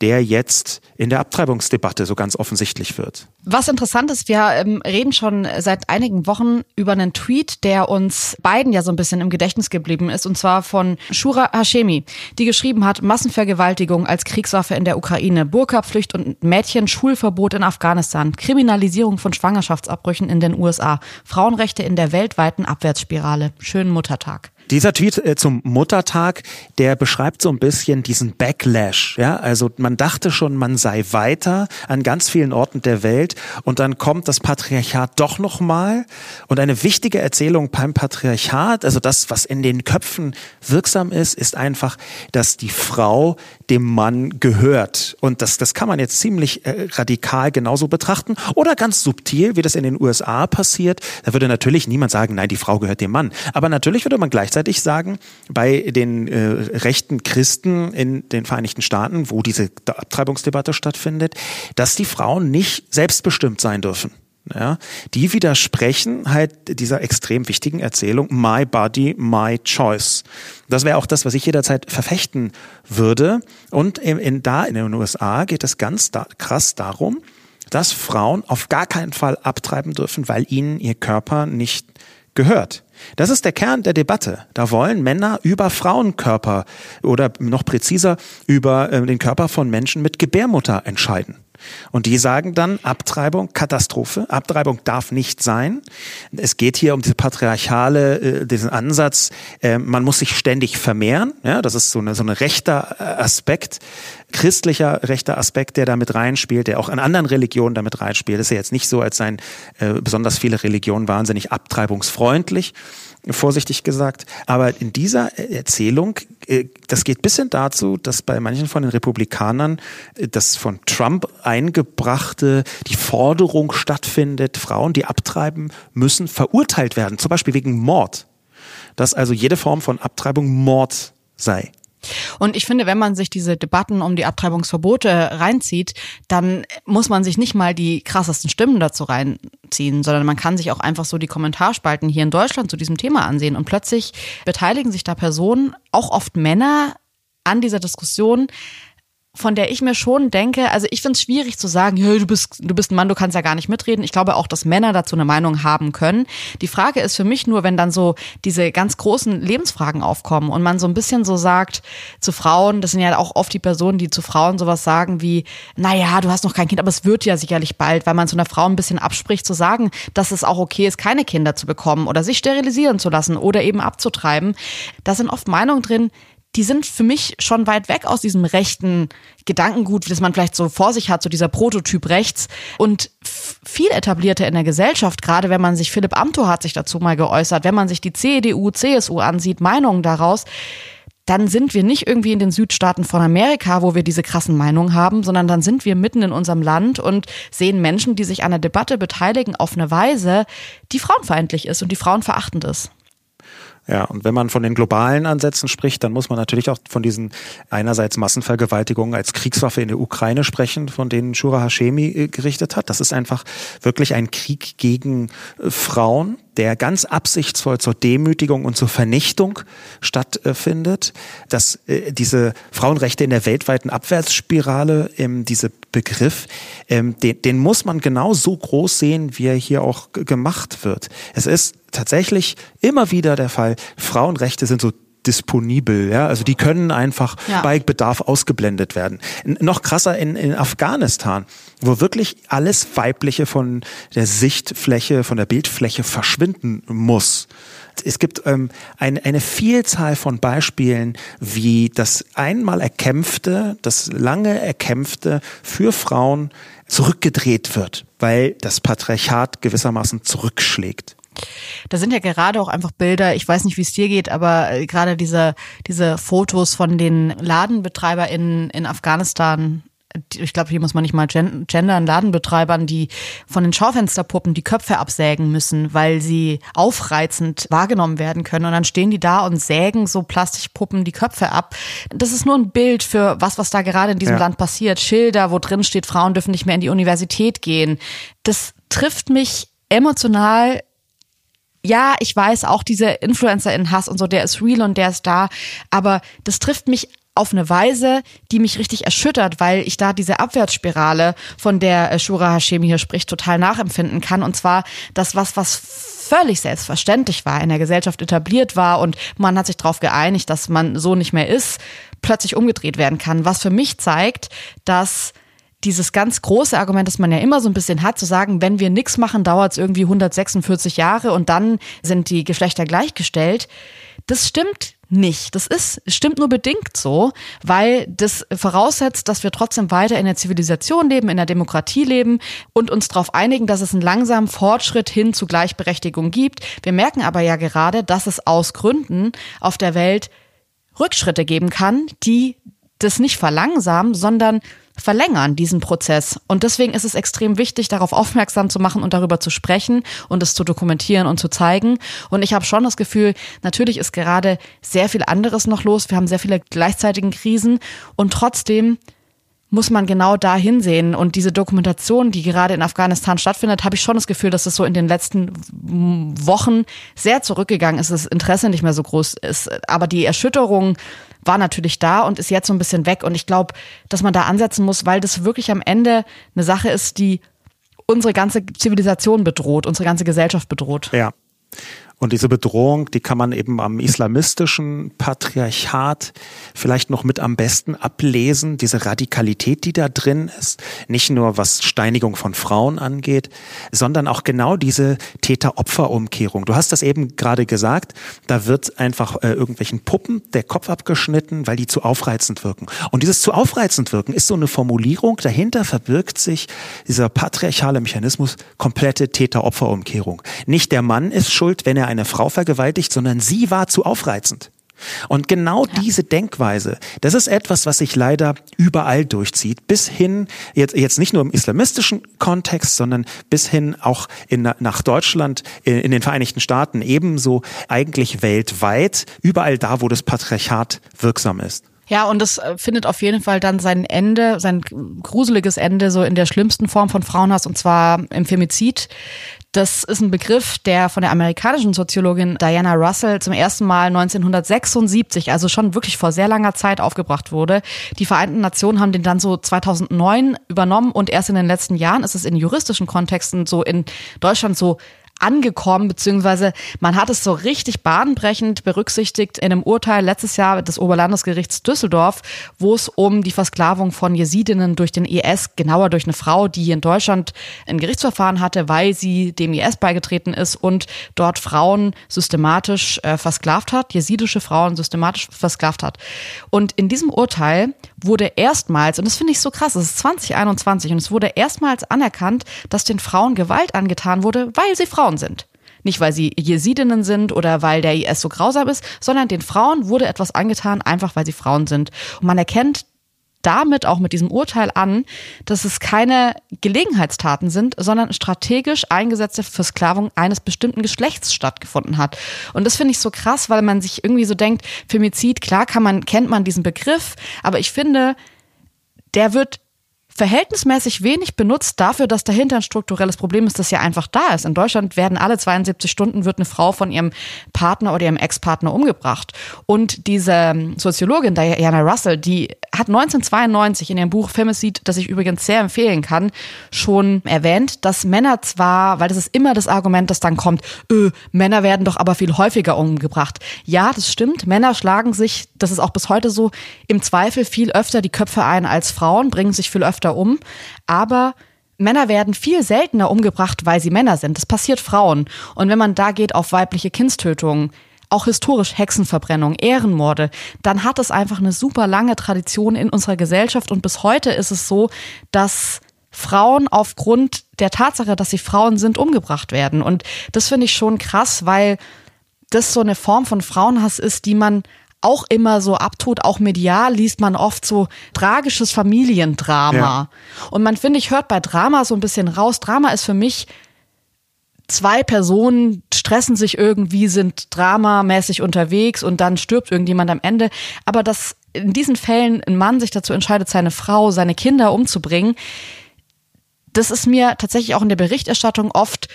der jetzt in der Abtreibungsdebatte so ganz offensichtlich wird. Was interessant ist, wir ähm, reden schon seit einigen Wochen über einen Tweet, der uns beiden ja so ein bisschen im Gedächtnis geblieben ist, und zwar von Shura Hashemi, die geschrieben hat, Massenvergewaltigung als Kriegswaffe in der Ukraine, Burka-Pflicht und Mädchen-Schulverbot in Afghanistan, Kriminalisierung von Schwangerschaftsabbrüchen in den USA, Frauenrechte in der weltweiten Abwärtsspirale. Schönen Muttertag. Dieser Tweet äh, zum Muttertag, der beschreibt so ein bisschen diesen Backlash. Ja, also man dachte schon, man sei weiter an ganz vielen Orten der Welt und dann kommt das Patriarchat doch noch mal und eine wichtige Erzählung beim Patriarchat, also das, was in den Köpfen wirksam ist, ist einfach, dass die Frau dem Mann gehört und das, das kann man jetzt ziemlich äh, radikal genauso betrachten oder ganz subtil, wie das in den USA passiert. Da würde natürlich niemand sagen, nein, die Frau gehört dem Mann, aber natürlich würde man gleichzeitig gleichzeitig sagen, bei den äh, rechten Christen in den Vereinigten Staaten, wo diese Abtreibungsdebatte stattfindet, dass die Frauen nicht selbstbestimmt sein dürfen. Ja, die widersprechen halt dieser extrem wichtigen Erzählung My Body, My Choice. Das wäre auch das, was ich jederzeit verfechten würde. Und in, in, da in den USA geht es ganz da, krass darum, dass Frauen auf gar keinen Fall abtreiben dürfen, weil ihnen ihr Körper nicht gehört. Das ist der Kern der Debatte. Da wollen Männer über Frauenkörper oder noch präziser über äh, den Körper von Menschen mit Gebärmutter entscheiden. Und die sagen dann, Abtreibung, Katastrophe, Abtreibung darf nicht sein. Es geht hier um diese patriarchale, äh, diesen Ansatz, äh, man muss sich ständig vermehren. Ja, das ist so eine, so eine rechter äh, Aspekt, christlicher rechter Aspekt, der da mit reinspielt, der auch in anderen Religionen damit reinspielt. Das ist ja jetzt nicht so, als seien äh, besonders viele Religionen wahnsinnig abtreibungsfreundlich vorsichtig gesagt. Aber in dieser Erzählung, äh, das geht bis hin dazu, dass bei manchen von den Republikanern äh, das von Trump eingebrachte, die Forderung stattfindet, Frauen, die abtreiben müssen, verurteilt werden, zum Beispiel wegen Mord. Dass also jede Form von Abtreibung Mord sei. Und ich finde, wenn man sich diese Debatten um die Abtreibungsverbote reinzieht, dann muss man sich nicht mal die krassesten Stimmen dazu reinziehen, sondern man kann sich auch einfach so die Kommentarspalten hier in Deutschland zu diesem Thema ansehen. Und plötzlich beteiligen sich da Personen, auch oft Männer, an dieser Diskussion, von der ich mir schon denke, also ich finde es schwierig zu sagen, hey, du bist, du bist ein Mann, du kannst ja gar nicht mitreden. Ich glaube auch, dass Männer dazu eine Meinung haben können. Die Frage ist für mich nur, wenn dann so diese ganz großen Lebensfragen aufkommen und man so ein bisschen so sagt zu Frauen, das sind ja auch oft die Personen, die zu Frauen sowas sagen wie, naja, du hast noch kein Kind, aber es wird ja sicherlich bald, weil man zu einer Frau ein bisschen abspricht, zu sagen, dass es auch okay ist, keine Kinder zu bekommen oder sich sterilisieren zu lassen oder eben abzutreiben. Da sind oft Meinungen drin, die sind für mich schon weit weg aus diesem rechten Gedankengut, das man vielleicht so vor sich hat, so dieser Prototyp rechts. Und viel etablierter in der Gesellschaft, gerade wenn man sich, Philipp Amthor hat sich dazu mal geäußert, wenn man sich die CDU, CSU ansieht, Meinungen daraus, dann sind wir nicht irgendwie in den Südstaaten von Amerika, wo wir diese krassen Meinungen haben, sondern dann sind wir mitten in unserem Land und sehen Menschen, die sich an der Debatte beteiligen, auf eine Weise, die frauenfeindlich ist und die frauenverachtend ist. Ja, und wenn man von den globalen Ansätzen spricht, dann muss man natürlich auch von diesen einerseits Massenvergewaltigungen als Kriegswaffe in der Ukraine sprechen, von denen Shura Hashemi äh, gerichtet hat. Das ist einfach wirklich ein Krieg gegen äh, Frauen, der ganz absichtsvoll zur Demütigung und zur Vernichtung stattfindet, dass äh, diese Frauenrechte in der weltweiten Abwärtsspirale, ähm, diese Begriff, ähm, den, den muss man genau so groß sehen, wie er hier auch gemacht wird. Es ist tatsächlich immer wieder der Fall, Frauenrechte sind so disponibel, ja, also die können einfach ja. bei Bedarf ausgeblendet werden. Noch krasser in, in Afghanistan, wo wirklich alles Weibliche von der Sichtfläche, von der Bildfläche verschwinden muss. Es gibt ähm, ein, eine Vielzahl von Beispielen, wie das einmal erkämpfte, das lange erkämpfte für Frauen zurückgedreht wird, weil das Patriarchat gewissermaßen zurückschlägt. Da sind ja gerade auch einfach Bilder, ich weiß nicht, wie es dir geht, aber äh, gerade diese, diese Fotos von den LadenbetreiberInnen in Afghanistan, ich glaube, hier muss man nicht mal gendern, Ladenbetreibern, die von den Schaufensterpuppen die Köpfe absägen müssen, weil sie aufreizend wahrgenommen werden können. Und dann stehen die da und sägen so Plastikpuppen die Köpfe ab. Das ist nur ein Bild für was, was da gerade in diesem ja. Land passiert. Schilder, wo drin steht, Frauen dürfen nicht mehr in die Universität gehen. Das trifft mich emotional ja, ich weiß auch, dieser Influencer in Hass und so, der ist real und der ist da, aber das trifft mich auf eine Weise, die mich richtig erschüttert, weil ich da diese Abwärtsspirale, von der äh, Shura Hashemi hier spricht, total nachempfinden kann. Und zwar das, was, was völlig selbstverständlich war, in der Gesellschaft etabliert war und man hat sich darauf geeinigt, dass man so nicht mehr ist, plötzlich umgedreht werden kann. Was für mich zeigt, dass dieses ganz große Argument, das man ja immer so ein bisschen hat, zu sagen, wenn wir nichts machen, dauert es irgendwie 146 Jahre und dann sind die Geschlechter gleichgestellt. Das stimmt nicht. Das ist, stimmt nur bedingt so, weil das voraussetzt, dass wir trotzdem weiter in der Zivilisation leben, in der Demokratie leben und uns darauf einigen, dass es einen langsamen Fortschritt hin zu Gleichberechtigung gibt. Wir merken aber ja gerade, dass es aus Gründen auf der Welt Rückschritte geben kann, die das nicht verlangsamen, sondern verlängern, diesen Prozess. Und deswegen ist es extrem wichtig, darauf aufmerksam zu machen und darüber zu sprechen und es zu dokumentieren und zu zeigen. Und ich habe schon das Gefühl, natürlich ist gerade sehr viel anderes noch los. Wir haben sehr viele gleichzeitigen Krisen und trotzdem muss man genau da hinsehen. Und diese Dokumentation, die gerade in Afghanistan stattfindet, habe ich schon das Gefühl, dass es so in den letzten Wochen sehr zurückgegangen ist, das Interesse nicht mehr so groß ist. Aber die Erschütterung war natürlich da und ist jetzt so ein bisschen weg. Und ich glaube, dass man da ansetzen muss, weil das wirklich am Ende eine Sache ist, die unsere ganze Zivilisation bedroht, unsere ganze Gesellschaft bedroht. Ja. Und diese Bedrohung, die kann man eben am islamistischen Patriarchat vielleicht noch mit am besten ablesen, diese Radikalität, die da drin ist, nicht nur was Steinigung von Frauen angeht, sondern auch genau diese Täter-Opfer-Umkehrung. Du hast das eben gerade gesagt, da wird einfach äh, irgendwelchen Puppen der Kopf abgeschnitten, weil die zu aufreizend wirken. Und dieses zu aufreizend wirken ist so eine Formulierung, dahinter verbirgt sich dieser patriarchale Mechanismus komplette Täter-Opfer-Umkehrung. Nicht der Mann ist schuld, wenn er eine Frau vergewaltigt, sondern sie war zu aufreizend. Und genau ja. diese Denkweise, das ist etwas, was sich leider überall durchzieht, bis hin, jetzt, jetzt nicht nur im islamistischen Kontext, sondern bis hin auch in, nach Deutschland, in, in den Vereinigten Staaten, ebenso eigentlich weltweit, überall da, wo das Patriarchat wirksam ist. Ja, und das äh, findet auf jeden Fall dann sein Ende, sein gruseliges Ende so in der schlimmsten Form von Frauenhass und zwar im Femizid. Das ist ein Begriff, der von der amerikanischen Soziologin Diana Russell zum ersten Mal 1976, also schon wirklich vor sehr langer Zeit aufgebracht wurde. Die Vereinten Nationen haben den dann so 2009 übernommen und erst in den letzten Jahren ist es in juristischen Kontexten so in Deutschland so angekommen, beziehungsweise man hat es so richtig bahnbrechend berücksichtigt in einem Urteil letztes Jahr des Oberlandesgerichts Düsseldorf, wo es um die Versklavung von Jesidinnen durch den IS, genauer durch eine Frau, die hier in Deutschland ein Gerichtsverfahren hatte, weil sie dem IS beigetreten ist und dort Frauen systematisch äh, versklavt hat, jesidische Frauen systematisch versklavt hat. Und in diesem Urteil wurde erstmals, und das finde ich so krass, es ist 2021 und es wurde erstmals anerkannt, dass den Frauen Gewalt angetan wurde, weil sie Frauen sind. Nicht, weil sie Jesidinnen sind oder weil der IS so grausam ist, sondern den Frauen wurde etwas angetan, einfach weil sie Frauen sind. Und man erkennt damit auch mit diesem Urteil an, dass es keine Gelegenheitstaten sind, sondern strategisch eingesetzte Versklavung eines bestimmten Geschlechts stattgefunden hat. Und das finde ich so krass, weil man sich irgendwie so denkt, Femizid, klar kann man, kennt man diesen Begriff, aber ich finde, der wird verhältnismäßig wenig benutzt dafür, dass dahinter ein strukturelles Problem ist, das ja einfach da ist. In Deutschland werden alle 72 Stunden wird eine Frau von ihrem Partner oder ihrem Ex-Partner umgebracht. Und diese Soziologin Diana Russell, die hat 1992 in ihrem Buch Femicide, das ich übrigens sehr empfehlen kann, schon erwähnt, dass Männer zwar, weil das ist immer das Argument, das dann kommt, öh, Männer werden doch aber viel häufiger umgebracht. Ja, das stimmt. Männer schlagen sich, das ist auch bis heute so, im Zweifel viel öfter die Köpfe ein als Frauen, bringen sich viel öfter öfter um, aber Männer werden viel seltener umgebracht, weil sie Männer sind. Das passiert Frauen. Und wenn man da geht auf weibliche Kindstötungen, auch historisch Hexenverbrennung, Ehrenmorde, dann hat es einfach eine super lange Tradition in unserer Gesellschaft und bis heute ist es so, dass Frauen aufgrund der Tatsache, dass sie Frauen sind, umgebracht werden. Und das finde ich schon krass, weil das so eine Form von Frauenhass ist, die man auch immer so abtut, auch medial liest man oft so tragisches Familiendrama. Ja. Und man finde, ich hört bei Drama so ein bisschen raus. Drama ist für mich zwei Personen stressen sich irgendwie, sind dramamäßig unterwegs und dann stirbt irgendjemand am Ende. Aber dass in diesen Fällen ein Mann sich dazu entscheidet, seine Frau, seine Kinder umzubringen, das ist mir tatsächlich auch in der Berichterstattung oft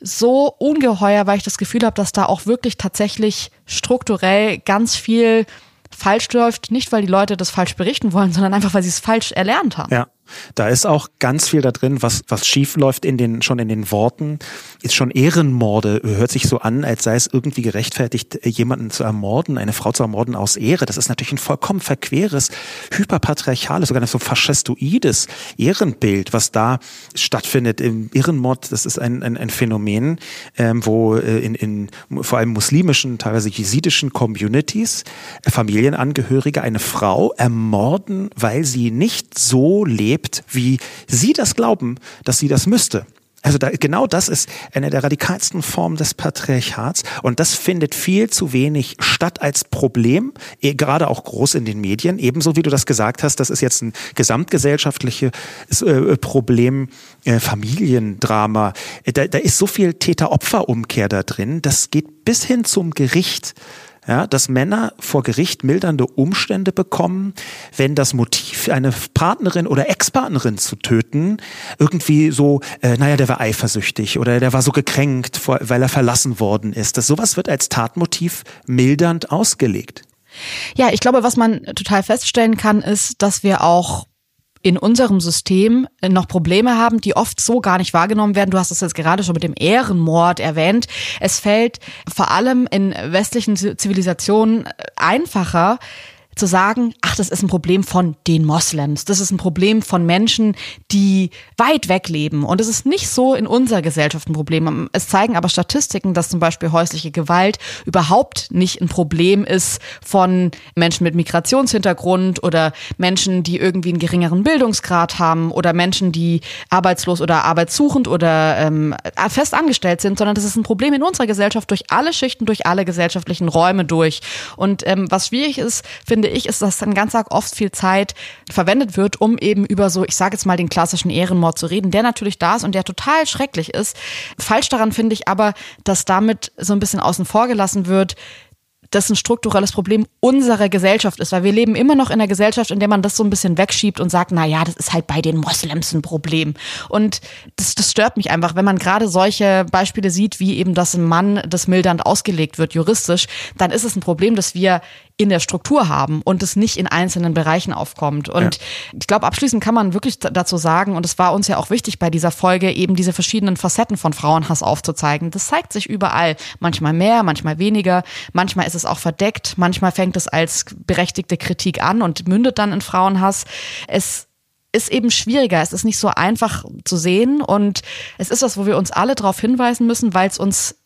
so ungeheuer, weil ich das Gefühl habe, dass da auch wirklich tatsächlich strukturell ganz viel falsch läuft. Nicht, weil die Leute das falsch berichten wollen, sondern einfach, weil sie es falsch erlernt haben. Ja. Da ist auch ganz viel da drin, was, was schief läuft in den, schon in den Worten. Ist schon Ehrenmorde, hört sich so an, als sei es irgendwie gerechtfertigt, jemanden zu ermorden, eine Frau zu ermorden aus Ehre. Das ist natürlich ein vollkommen verqueres, hyperpatriarchales, sogar so faschistoides Ehrenbild, was da stattfindet. Im Ehrenmord, das ist ein, ein, ein Phänomen, ähm, wo äh, in, in vor allem muslimischen, teilweise jesidischen Communities äh, Familienangehörige eine Frau ermorden, weil sie nicht so lebt, lebt, wie sie das glauben, dass sie das müsste. Also da, genau das ist eine der radikalsten Formen des Patriarchats und das findet viel zu wenig statt als Problem, eh, gerade auch groß in den Medien. Ebenso wie du das gesagt hast, das ist jetzt ein gesamtgesellschaftliches äh, Problem, äh, Familiendrama. Da, da ist so viel Täter-Opfer-Umkehr da drin, das geht bis hin zum Gericht ja, dass Männer vor Gericht mildernde Umstände bekommen, wenn das Motiv, eine Partnerin oder Ex-Partnerin zu töten, irgendwie so, äh, naja, der war eifersüchtig oder der war so gekränkt, weil er verlassen worden ist. Das sowas wird als Tatmotiv mildernd ausgelegt. Ja, ich glaube, was man total feststellen kann, ist, dass wir auch in unserem System noch Probleme haben, die oft so gar nicht wahrgenommen werden. Du hast es jetzt gerade schon mit dem Ehrenmord erwähnt. Es fällt vor allem in westlichen Zivilisationen einfacher, zu sagen, ach, das ist ein Problem von den Moslems, das ist ein Problem von Menschen, die weit weg leben. Und es ist nicht so in unserer Gesellschaft ein Problem. Es zeigen aber Statistiken, dass zum Beispiel häusliche Gewalt überhaupt nicht ein Problem ist von Menschen mit Migrationshintergrund oder Menschen, die irgendwie einen geringeren Bildungsgrad haben oder Menschen, die arbeitslos oder arbeitssuchend oder ähm, fest angestellt sind, sondern das ist ein Problem in unserer Gesellschaft durch alle Schichten, durch alle gesellschaftlichen Räume durch. Und ähm, was schwierig ist, finde finde ich, ist, dass dann ganz arg oft viel Zeit verwendet wird, um eben über so, ich sage jetzt mal, den klassischen Ehrenmord zu reden, der natürlich da ist und der total schrecklich ist. Falsch daran finde ich aber, dass damit so ein bisschen außen vor gelassen wird, das ein strukturelles Problem unserer Gesellschaft ist, weil wir leben immer noch in einer Gesellschaft, in der man das so ein bisschen wegschiebt und sagt, na ja, das ist halt bei den Moslems ein Problem. Und das, das stört mich einfach, wenn man gerade solche Beispiele sieht, wie eben, dass ein Mann das mildernd ausgelegt wird, juristisch, dann ist es ein Problem, das wir in der Struktur haben und es nicht in einzelnen Bereichen aufkommt. Und ja. ich glaube, abschließend kann man wirklich dazu sagen, und es war uns ja auch wichtig bei dieser Folge, eben diese verschiedenen Facetten von Frauenhass aufzuzeigen. Das zeigt sich überall. Manchmal mehr, manchmal weniger. Manchmal ist es auch verdeckt. Manchmal fängt es als berechtigte Kritik an und mündet dann in Frauenhass. Es ist eben schwieriger. Es ist nicht so einfach zu sehen und es ist was, wo wir uns alle darauf hinweisen müssen, weil es uns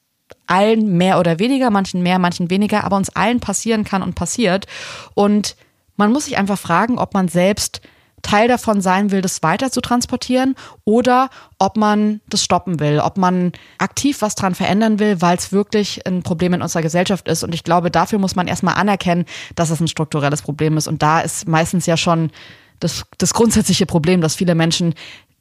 allen mehr oder weniger, manchen mehr, manchen weniger, aber uns allen passieren kann und passiert. Und man muss sich einfach fragen, ob man selbst Teil davon sein will, das weiter zu transportieren oder ob man das stoppen will, ob man aktiv was dran verändern will, weil es wirklich ein Problem in unserer Gesellschaft ist. Und ich glaube, dafür muss man erstmal anerkennen, dass es ein strukturelles Problem ist. Und da ist meistens ja schon das, das grundsätzliche Problem, dass viele Menschen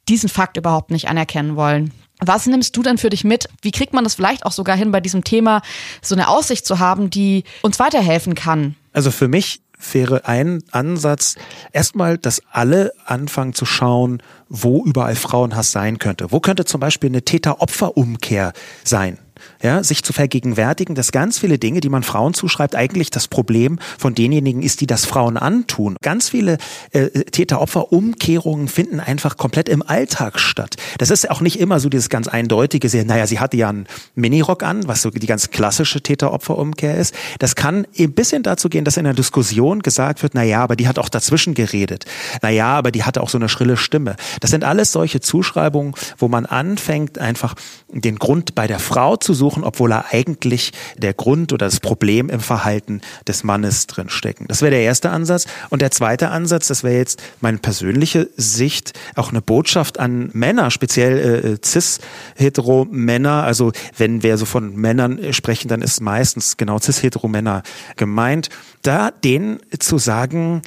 diesen Fakt überhaupt nicht anerkennen wollen. Was nimmst du denn für dich mit? Wie kriegt man das vielleicht auch sogar hin, bei diesem Thema so eine Aussicht zu haben, die uns weiterhelfen kann? Also für mich wäre ein Ansatz erstmal, dass alle anfangen zu schauen, wo überall Frauenhass sein könnte. Wo könnte zum Beispiel eine Täter-Opfer-Umkehr sein? Ja, sich zu vergegenwärtigen, dass ganz viele Dinge, die man Frauen zuschreibt, eigentlich das Problem von denjenigen ist, die das Frauen antun. Ganz viele äh, Täter-Opfer-Umkehrungen finden einfach komplett im Alltag statt. Das ist auch nicht immer so dieses ganz eindeutige, sehr, naja, sie hatte ja einen Minirock an, was so die ganz klassische Täter-Opfer-Umkehr ist. Das kann ein bisschen dazu gehen, dass in der Diskussion gesagt wird, naja, aber die hat auch dazwischen geredet. Naja, aber die hatte auch so eine schrille Stimme. Das sind alles solche Zuschreibungen, wo man anfängt, einfach den Grund bei der Frau zu suchen, obwohl er eigentlich der Grund oder das Problem im Verhalten des Mannes drin stecken. Das wäre der erste Ansatz. Und der zweite Ansatz, das wäre jetzt meine persönliche Sicht, auch eine Botschaft an Männer, speziell äh, cis-hetero-Männer. Also wenn wir so von Männern sprechen, dann ist meistens genau cis-hetero-Männer gemeint. Da denen zu sagen,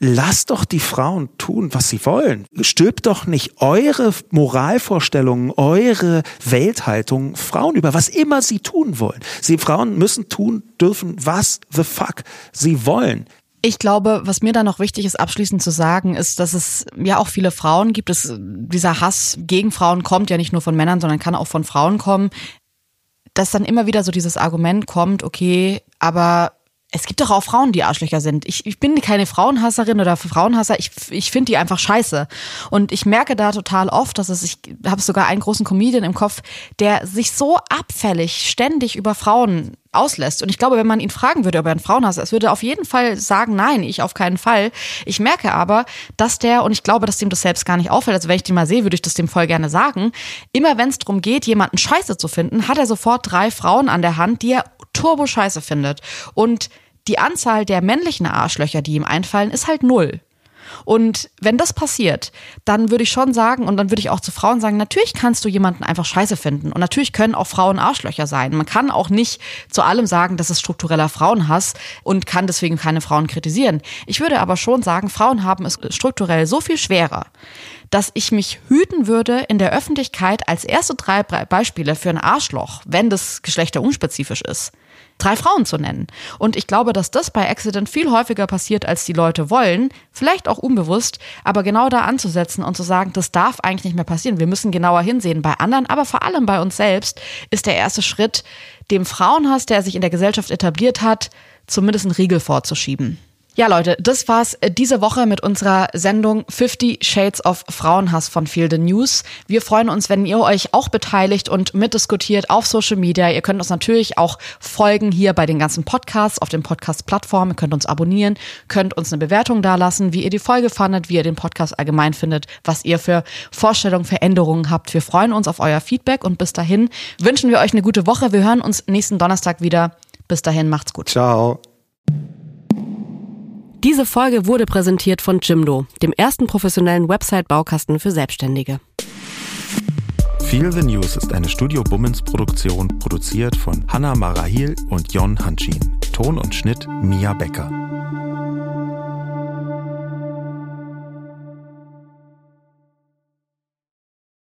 lasst doch die Frauen tun, was sie wollen. Stülpt doch nicht eure Moralvorstellungen, eure Welthaltung Frauen über, was immer sie tun wollen. Sie Frauen müssen tun dürfen, was the fuck sie wollen. Ich glaube, was mir da noch wichtig ist, abschließend zu sagen, ist, dass es ja auch viele Frauen gibt. Es, dieser Hass gegen Frauen kommt ja nicht nur von Männern, sondern kann auch von Frauen kommen. Dass dann immer wieder so dieses Argument kommt, okay, aber es gibt doch auch Frauen, die Arschlöcher sind. Ich, ich bin keine Frauenhasserin oder Frauenhasser. Ich, ich finde die einfach scheiße. Und ich merke da total oft, dass es, ich habe sogar einen großen Comedian im Kopf, der sich so abfällig ständig über Frauen auslässt. Und ich glaube, wenn man ihn fragen würde, ob er ein Frauenhasser ist, würde er auf jeden Fall sagen, nein, ich auf keinen Fall. Ich merke aber, dass der, und ich glaube, dass dem das selbst gar nicht auffällt, also wenn ich den mal sehe, würde ich das dem voll gerne sagen, immer wenn es darum geht, jemanden scheiße zu finden, hat er sofort drei Frauen an der Hand, die er turbo scheiße findet. Und die Anzahl der männlichen Arschlöcher, die ihm einfallen, ist halt null. Und wenn das passiert, dann würde ich schon sagen, und dann würde ich auch zu Frauen sagen, natürlich kannst du jemanden einfach scheiße finden. Und natürlich können auch Frauen Arschlöcher sein. Man kann auch nicht zu allem sagen, das ist struktureller Frauenhass und kann deswegen keine Frauen kritisieren. Ich würde aber schon sagen, Frauen haben es strukturell so viel schwerer, dass ich mich hüten würde, in der Öffentlichkeit als erste drei Beispiele für ein Arschloch, wenn das geschlechterunspezifisch ist, drei Frauen zu nennen. Und ich glaube, dass das bei Accident viel häufiger passiert, als die Leute wollen, vielleicht auch unbewusst, aber genau da anzusetzen und zu sagen, das darf eigentlich nicht mehr passieren. Wir müssen genauer hinsehen. Bei anderen, aber vor allem bei uns selbst ist der erste Schritt, dem Frauenhass, der sich in der Gesellschaft etabliert hat, zumindest einen Riegel vorzuschieben. Ja, Leute, das war's äh, diese Woche mit unserer Sendung 50 Shades of Frauenhass von Feel the News. Wir freuen uns, wenn ihr euch auch beteiligt und mitdiskutiert auf Social Media. Ihr könnt uns natürlich auch folgen hier bei den ganzen Podcasts auf den Podcast-Plattformen. Ihr könnt uns abonnieren, könnt uns eine Bewertung dalassen, wie ihr die Folge fandet, wie ihr den Podcast allgemein findet, was ihr für Vorstellungen, Veränderungen habt. Wir freuen uns auf euer Feedback und bis dahin wünschen wir euch eine gute Woche. Wir hören uns nächsten Donnerstag wieder. Bis dahin, macht's gut. Ciao. Diese Folge wurde präsentiert von Jimdo, dem ersten professionellen Website-Baukasten für Selbstständige. Feel the News ist eine Studio Bummens Produktion, produziert von Hanna Marahil und Jon Hanschin. Ton und Schnitt Mia Becker.